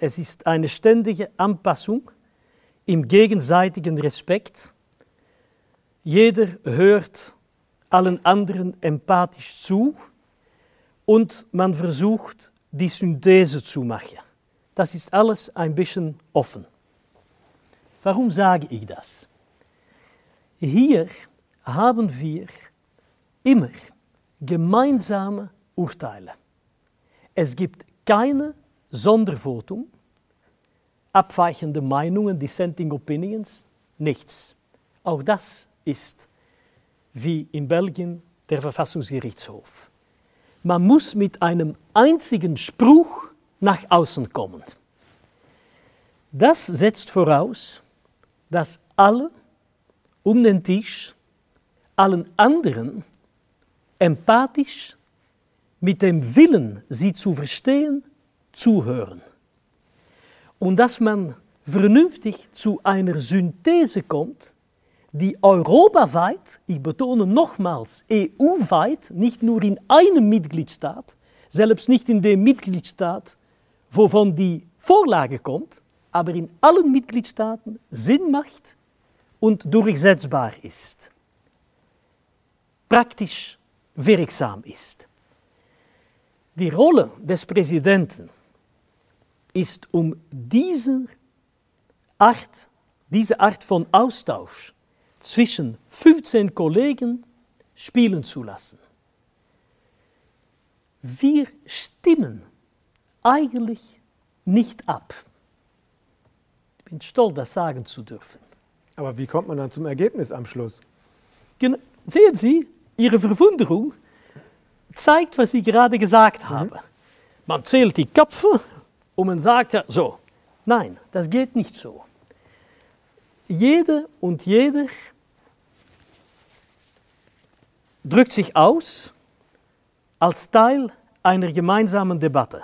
Es ist eine ständige Anpassung im gegenseitigen Respekt. Jeder hört allen anderen empathisch zu und man versucht, die Synthese zu machen. Das ist alles ein bisschen offen. Warum sage ich das? Hier haben wir immer gemeinsame Urteile. Es gibt keine Sondervotum, abweichende Meinungen, dissenting opinions, nichts. Auch das ist wie in Belgien der Verfassungsgerichtshof. Man muss mit einem einzigen Spruch nach außen kommen. Das setzt voraus, dass alle um den Tisch allen anderen empathisch mit dem Willen, sie zu verstehen, zuhören. Und dass man vernünftig zu einer Synthese kommt, die europaweit, ich betone nochmals, EU-weit, nicht nur in einem Mitgliedstaat, selbst nicht in dem Mitgliedstaat, wovon die Vorlage kommt, aber in allen Mitgliedstaaten Sinn macht und durchsetzbar ist, praktisch wirksam ist. Die Rolle des Präsidenten ist um diese Art, diese Art von Austausch zwischen 15 Kollegen spielen zu lassen. Wir stimmen eigentlich nicht ab. Ich bin stolz, das sagen zu dürfen. Aber wie kommt man dann zum Ergebnis am Schluss? Genau. Sehen Sie, Ihre Verwunderung zeigt, was ich gerade gesagt mhm. habe. Man zählt die Köpfe und man sagt ja so. Nein, das geht nicht so. Jede und jeder drückt sich aus als Teil einer gemeinsamen Debatte.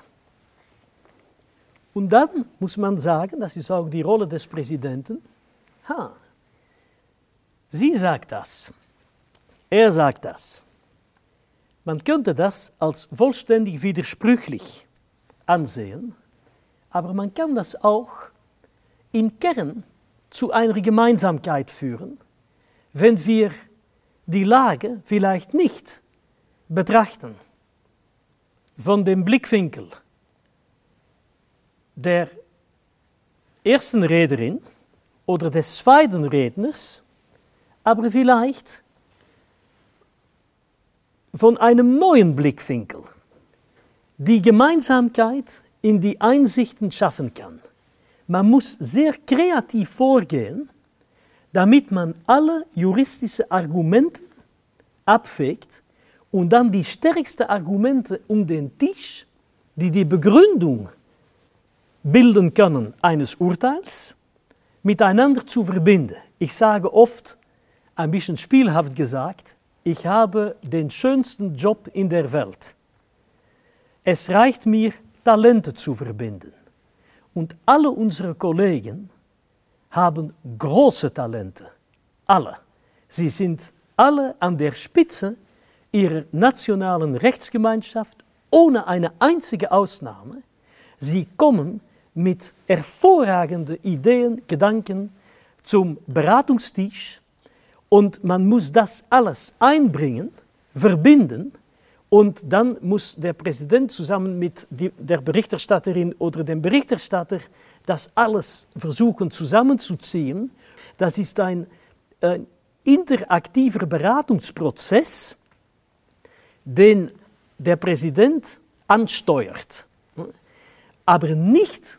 Und dann muss man sagen, das ist auch die Rolle des Präsidenten, ha, sie sagt das, er sagt das. Man könnte das als vollständig widersprüchlich ansehen, aber man kann das auch im Kern zu einer Gemeinsamkeit führen, wenn wir die Lage vielleicht nicht betrachten von dem Blickwinkel der ersten Rederin oder des zweiten Redners, aber vielleicht von einem neuen Blickwinkel, die Gemeinsamkeit in die Einsichten schaffen kann. Man muss sehr kreativ vorgehen, damit man alle juristischen Argumente abwägt und dann die stärksten Argumente um den Tisch, die die Begründung bilden können eines Urteils, miteinander zu verbinden. Ich sage oft, ein bisschen spielhaft gesagt, ich habe den schönsten Job in der Welt. Es reicht mir, Talente zu verbinden. Und alle unsere Kollegen haben große Talente. Alle. Sie sind alle an der Spitze ihrer nationalen Rechtsgemeinschaft, ohne eine einzige Ausnahme. Sie kommen mit hervorragenden Ideen, Gedanken zum Beratungstisch und man muss das alles einbringen, verbinden und dann muss der Präsident zusammen mit der Berichterstatterin oder dem Berichterstatter das alles versuchen zusammenzuziehen, Das ist ein, ein interaktiver Beratungsprozess, den der Präsident ansteuert, aber nicht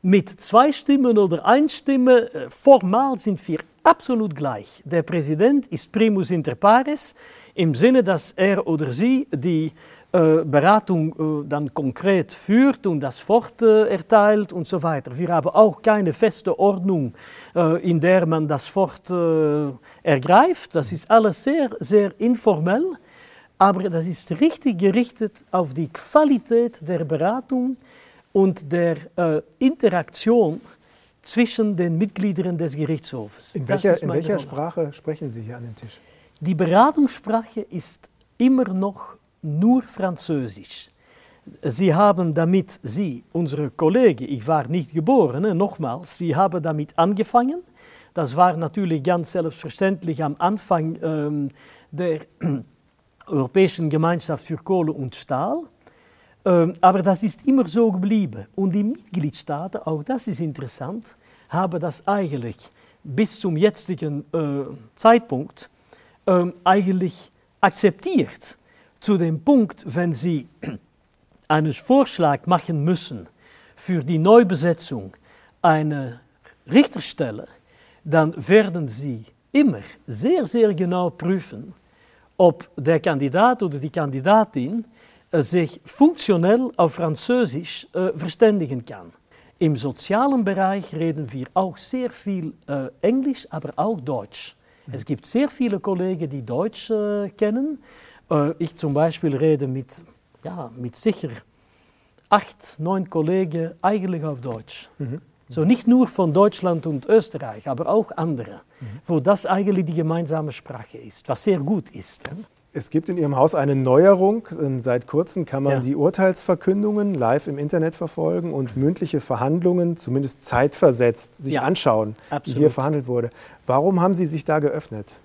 mit zwei Stimmen oder ein Stimme. Formal sind wir absolut gleich. Der Präsident ist primus inter pares im Sinne, dass er oder sie die Beratung äh, dann konkret führt und das Wort erteilt und so weiter. Wir haben auch keine feste Ordnung, äh, in der man das Wort ergreift. Das ist alles sehr, sehr informell, aber das ist richtig gerichtet auf die Qualität der Beratung und der Interaktion zwischen den Mitgliedern des Gerichtshofes. In welcher, in welcher Sprache sprechen Sie hier an dem Tisch? Die Beratungssprache ist immer noch nur Französisch. Sie haben damit, Sie, unsere Kollegen, ich war nicht geboren, nochmals, Sie haben damit angefangen. Das war natürlich ganz selbstverständlich am Anfang ähm, der [CLEARS THROAT] Europäischen Gemeinschaft für Kohle und Stahl. Ähm, aber das ist immer so geblieben. Und die Mitgliedstaaten, auch das ist interessant, haben das eigentlich bis zum jetzigen äh, Zeitpunkt äh, eigentlich akzeptiert zu dem Punkt, wenn Sie [CLEARS THROAT] einen Vorschlag machen müssen für die Neubesetzung einer Richterstelle, dann werden Sie immer sehr, sehr genau prüfen, ob der Kandidat oder die Kandidatin äh, sich funktionell auf Französisch äh, verständigen kann. Im sozialen Bereich reden wir auch sehr viel äh, Englisch, aber auch Deutsch. Es gibt sehr viele Kollegen, die Deutsch äh, kennen äh, ich zum Beispiel rede mit, ja, mit sicher acht, neun Kollegen eigentlich auf Deutsch. Mhm. So nicht nur von Deutschland und Österreich, aber auch andere, mhm. wo das eigentlich die gemeinsame Sprache ist, was sehr gut ist. Es gibt in Ihrem Haus eine Neuerung. Ähm, seit kurzem kann man ja. die Urteilsverkündungen live im Internet verfolgen und mündliche Verhandlungen, zumindest zeitversetzt, sich ja. anschauen, Absolut. wie hier verhandelt wurde. Warum haben Sie sich da geöffnet?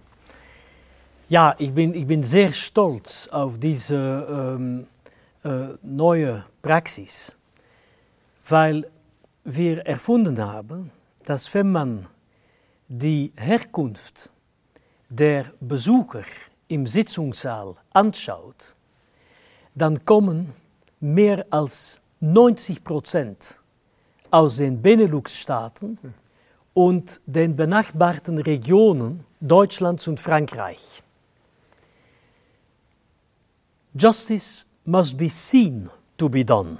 Ja, ich bin, ich bin sehr stolz auf diese ähm, äh, neue Praxis, weil wir erfunden haben, dass wenn man die Herkunft der Besucher im Sitzungssaal anschaut, dann kommen mehr als 90 Prozent aus den Benelux-Staaten und den benachbarten Regionen Deutschlands und Frankreich. Justice must be seen to be done.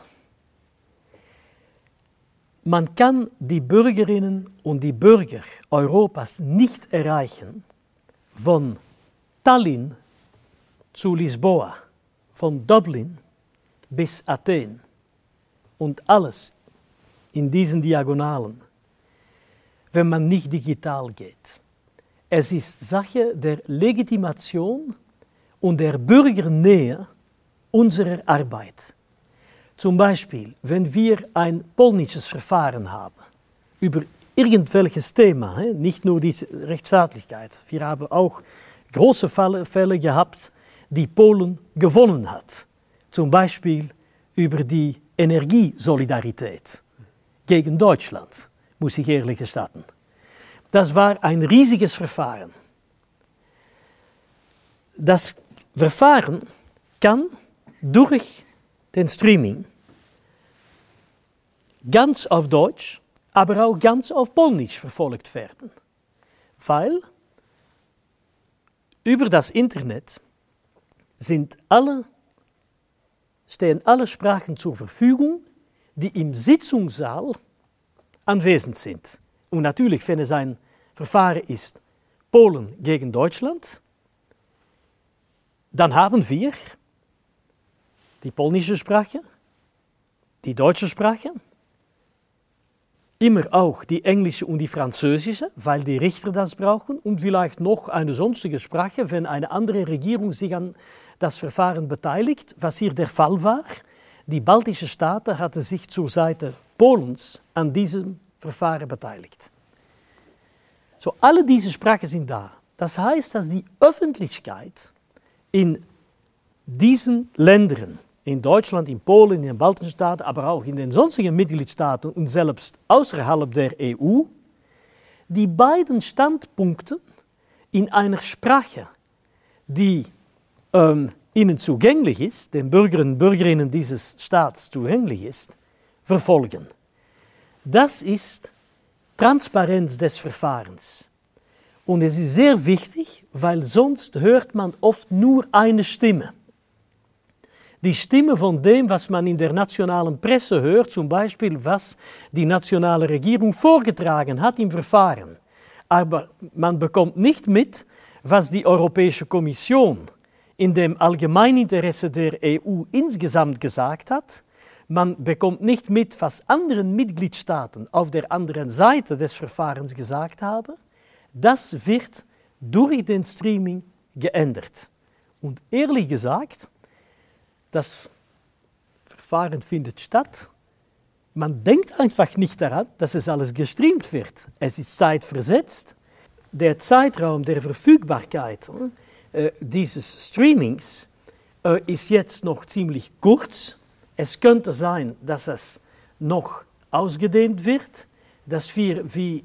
Man kann die Bürgerinnen und die Bürger Europas nicht erreichen von Tallinn zu Lisboa, von Dublin bis Athen und alles in diesen Diagonalen, wenn man nicht digital geht. Es ist Sache der Legitimation und der Bürgernähe unserer Arbeit. Zum Beispiel, wenn wir ein polnisches Verfahren haben über irgendwelches Thema, nicht nur die Rechtsstaatlichkeit. Wir haben auch große Fälle gehabt, die Polen gewonnen hat. Zum Beispiel über die Energiesolidarität gegen Deutschland, muss ich ehrlich gestatten. Das war ein riesiges Verfahren. Das Verfahren kann durch den Streaming ganz auf Deutsch, aber auch ganz auf Polnisch verfolgt werden. Weil über das Internet sind alle, stehen alle Sprachen zur Verfügung, die im Sitzungssaal anwesend sind. Und natürlich, wenn es ein Verfahren ist, Polen gegen Deutschland, dann haben wir die polnische Sprache, die deutsche Sprache, immer auch die englische und die französische, weil die Richter das brauchen, und vielleicht noch eine sonstige Sprache, wenn eine andere Regierung sich an das Verfahren beteiligt, was hier der Fall war. Die baltischen Staaten hatten sich zur Seite Polens an diesem Verfahren beteiligt. So, alle diese Sprachen sind da. Das heißt, dass die Öffentlichkeit in diesen Ländern, in Deutschland, in Polen, in den baltischen Staaten, aber auch in den sonstigen Mitgliedstaaten und selbst außerhalb der EU, die beiden Standpunkte in einer Sprache, die ähm, ihnen zugänglich ist, den Bürgerinnen und Bürgerinnen dieses Staats zugänglich ist, verfolgen. Das ist Transparenz des Verfahrens. Und es ist sehr wichtig, weil sonst hört man oft nur eine Stimme. Die Stimme von dem, was man in der nationalen Presse hört, zum Beispiel was die nationale Regierung vorgetragen hat im Verfahren. Aber man bekommt nicht mit, was die Europäische Kommission in dem Allgemeininteresse der EU insgesamt gesagt hat. Man bekommt nicht mit, was andere Mitgliedstaaten auf der anderen Seite des Verfahrens gesagt haben. Das wird durch den Streaming geändert. Und ehrlich gesagt, das Verfahren findet statt. Man denkt einfach nicht daran, dass es alles gestreamt wird. Es ist zeitversetzt. Der Zeitraum der Verfügbarkeit äh, dieses Streamings äh, ist jetzt noch ziemlich kurz. Es könnte sein, dass es noch ausgedehnt wird, dass wir wie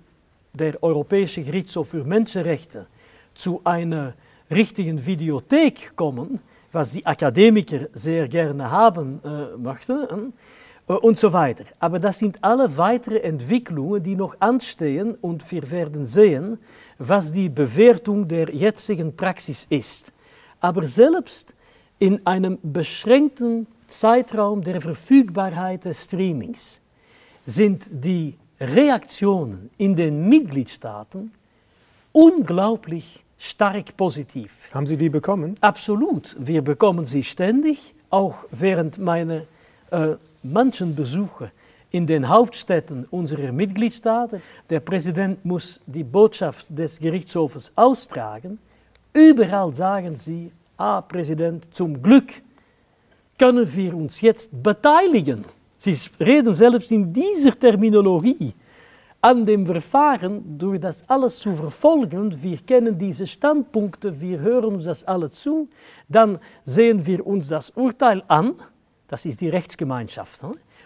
der Europäische Gerichtshof für Menschenrechte zu einer richtigen Videothek kommen, was die Akademiker sehr gerne haben äh, möchten äh, und so weiter. Aber das sind alle weitere Entwicklungen, die noch anstehen und wir werden sehen, was die Bewertung der jetzigen Praxis ist. Aber selbst in einem beschränkten Zeitraum der Verfügbarkeit des Streamings sind die Reaktionen in den Mitgliedstaaten unglaublich stark positiv. Haben Sie die bekommen? Absolut. Wir bekommen sie ständig, auch während meiner äh, manchen Besuche in den Hauptstädten unserer Mitgliedstaaten. Der Präsident muss die Botschaft des Gerichtshofes austragen. Überall sagen sie, ah Präsident, zum Glück können wir uns jetzt beteiligen. Sie reden selbst in dieser Terminologie an dem Verfahren, durch das alles zu verfolgen. Wir kennen diese Standpunkte, wir hören uns das alle zu, dann sehen wir uns das Urteil an, das ist die Rechtsgemeinschaft,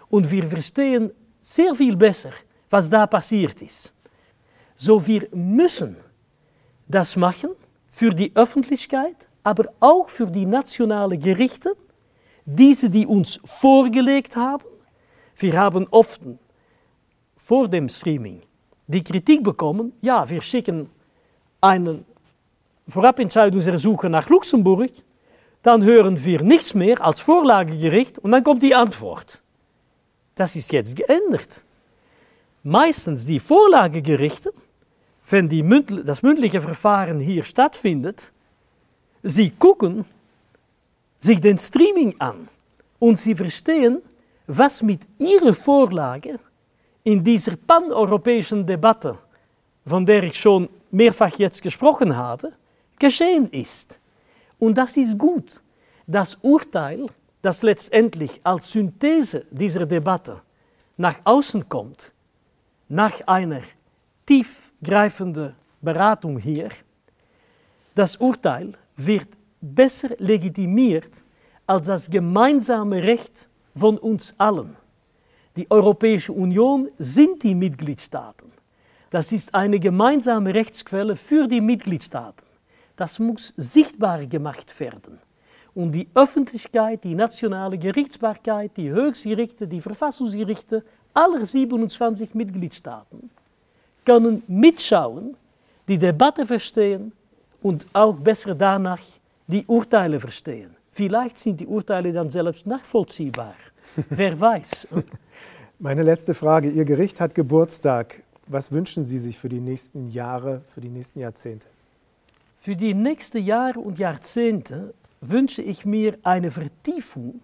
und wir verstehen sehr viel besser, was da passiert ist. So, wir müssen das machen für die Öffentlichkeit, aber auch für die nationalen Gerichte, diese, die uns vorgelegt haben. Wir haben oft vor dem Streaming die Kritik bekommen, ja, wir schicken einen Vorabentscheidungsersuche nach Luxemburg, dann hören wir nichts mehr als Vorlagegericht und dann kommt die Antwort. Das ist jetzt geändert. Meistens die Vorlagegerichte, wenn die Mündl das mündliche Verfahren hier stattfindet, sie gucken sich den Streaming an und sie verstehen, was mit ihrer Vorlage in dieser paneuropäischen Debatte, von der ich schon mehrfach jetzt gesprochen habe, geschehen ist. Und das ist gut. Das Urteil, das letztendlich als Synthese dieser Debatte nach außen kommt, nach einer tiefgreifenden Beratung hier, das Urteil wird besser legitimiert als das gemeinsame Recht von uns allen. Die Europäische Union sind die Mitgliedstaaten. Das ist eine gemeinsame Rechtsquelle für die Mitgliedstaaten. Das muss sichtbar gemacht werden. Und die Öffentlichkeit, die nationale Gerichtsbarkeit, die Höchstgerichte, die Verfassungsgerichte aller 27 Mitgliedstaaten können mitschauen, die Debatte verstehen und auch besser danach die Urteile verstehen. Vielleicht sind die Urteile dann selbst nachvollziehbar. [LAUGHS] Wer weiß. Meine letzte Frage. Ihr Gericht hat Geburtstag. Was wünschen Sie sich für die nächsten Jahre, für die nächsten Jahrzehnte? Für die nächsten Jahre und Jahrzehnte wünsche ich mir eine Vertiefung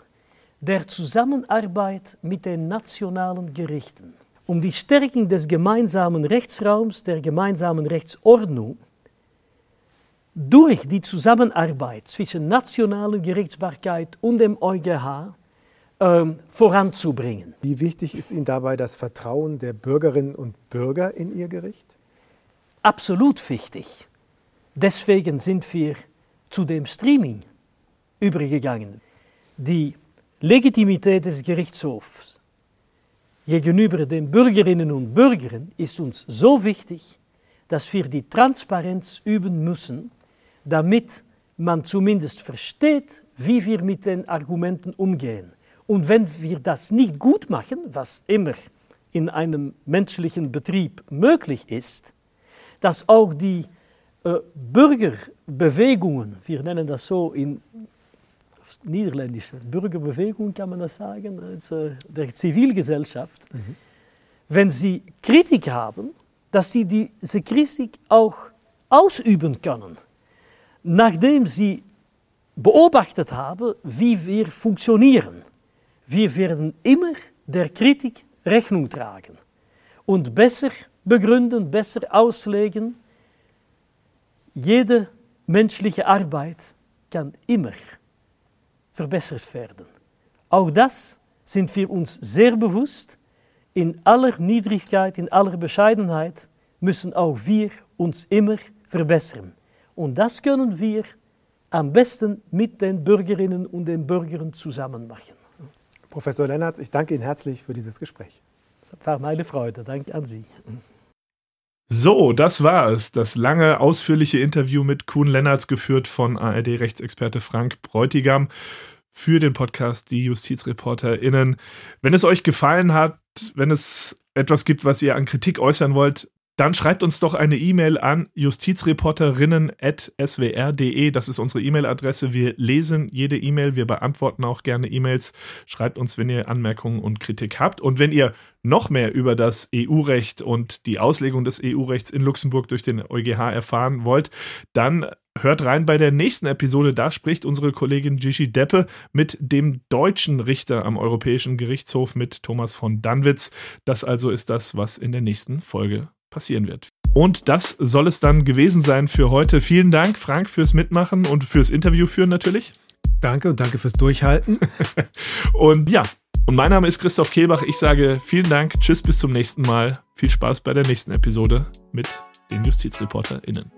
der Zusammenarbeit mit den nationalen Gerichten, um die Stärkung des gemeinsamen Rechtsraums, der gemeinsamen Rechtsordnung durch die Zusammenarbeit zwischen nationaler Gerichtsbarkeit und dem EuGH ähm, voranzubringen. Wie wichtig ist Ihnen dabei das Vertrauen der Bürgerinnen und Bürger in Ihr Gericht? Absolut wichtig. Deswegen sind wir zu dem Streaming übergegangen. Die Legitimität des Gerichtshofs gegenüber den Bürgerinnen und Bürgern ist uns so wichtig, dass wir die Transparenz üben müssen, damit man zumindest versteht, wie wir mit den Argumenten umgehen. Und wenn wir das nicht gut machen, was immer in einem menschlichen Betrieb möglich ist, dass auch die äh, Bürgerbewegungen, wir nennen das so in niederländische Bürgerbewegung, kann man das sagen, also der Zivilgesellschaft, mhm. wenn sie Kritik haben, dass sie diese Kritik auch ausüben können, nachdem sie beobachtet haben, wie wir funktionieren. Wir werden immer der Kritik Rechnung tragen und besser begründen, besser auslegen. Jede menschliche Arbeit kann immer verbessert werden. Auch das sind wir uns sehr bewusst. In aller Niedrigkeit, in aller Bescheidenheit müssen auch wir uns immer verbessern. Und das können wir am besten mit den Bürgerinnen und den Bürgern zusammen machen. Professor Lennartz, ich danke Ihnen herzlich für dieses Gespräch. Das war meine Freude. Danke an Sie. So, das war es. Das lange, ausführliche Interview mit Kuhn Lennartz, geführt von ARD-Rechtsexperte Frank Bräutigam für den Podcast Die JustizreporterInnen. Wenn es euch gefallen hat, wenn es etwas gibt, was ihr an Kritik äußern wollt, dann schreibt uns doch eine E-Mail an justizreporterinnen.swr.de. Das ist unsere E-Mail-Adresse. Wir lesen jede E-Mail, wir beantworten auch gerne E-Mails. Schreibt uns, wenn ihr Anmerkungen und Kritik habt. Und wenn ihr noch mehr über das EU-Recht und die Auslegung des EU-Rechts in Luxemburg durch den EuGH erfahren wollt, dann hört rein bei der nächsten Episode. Da spricht unsere Kollegin Gigi Deppe mit dem deutschen Richter am Europäischen Gerichtshof mit Thomas von Danwitz. Das also ist das, was in der nächsten Folge passieren wird. Und das soll es dann gewesen sein für heute. Vielen Dank, Frank, fürs Mitmachen und fürs Interview führen natürlich. Danke und danke fürs Durchhalten. [LAUGHS] und ja, und mein Name ist Christoph Kehlbach. Ich sage vielen Dank, tschüss, bis zum nächsten Mal. Viel Spaß bei der nächsten Episode mit den JustizreporterInnen.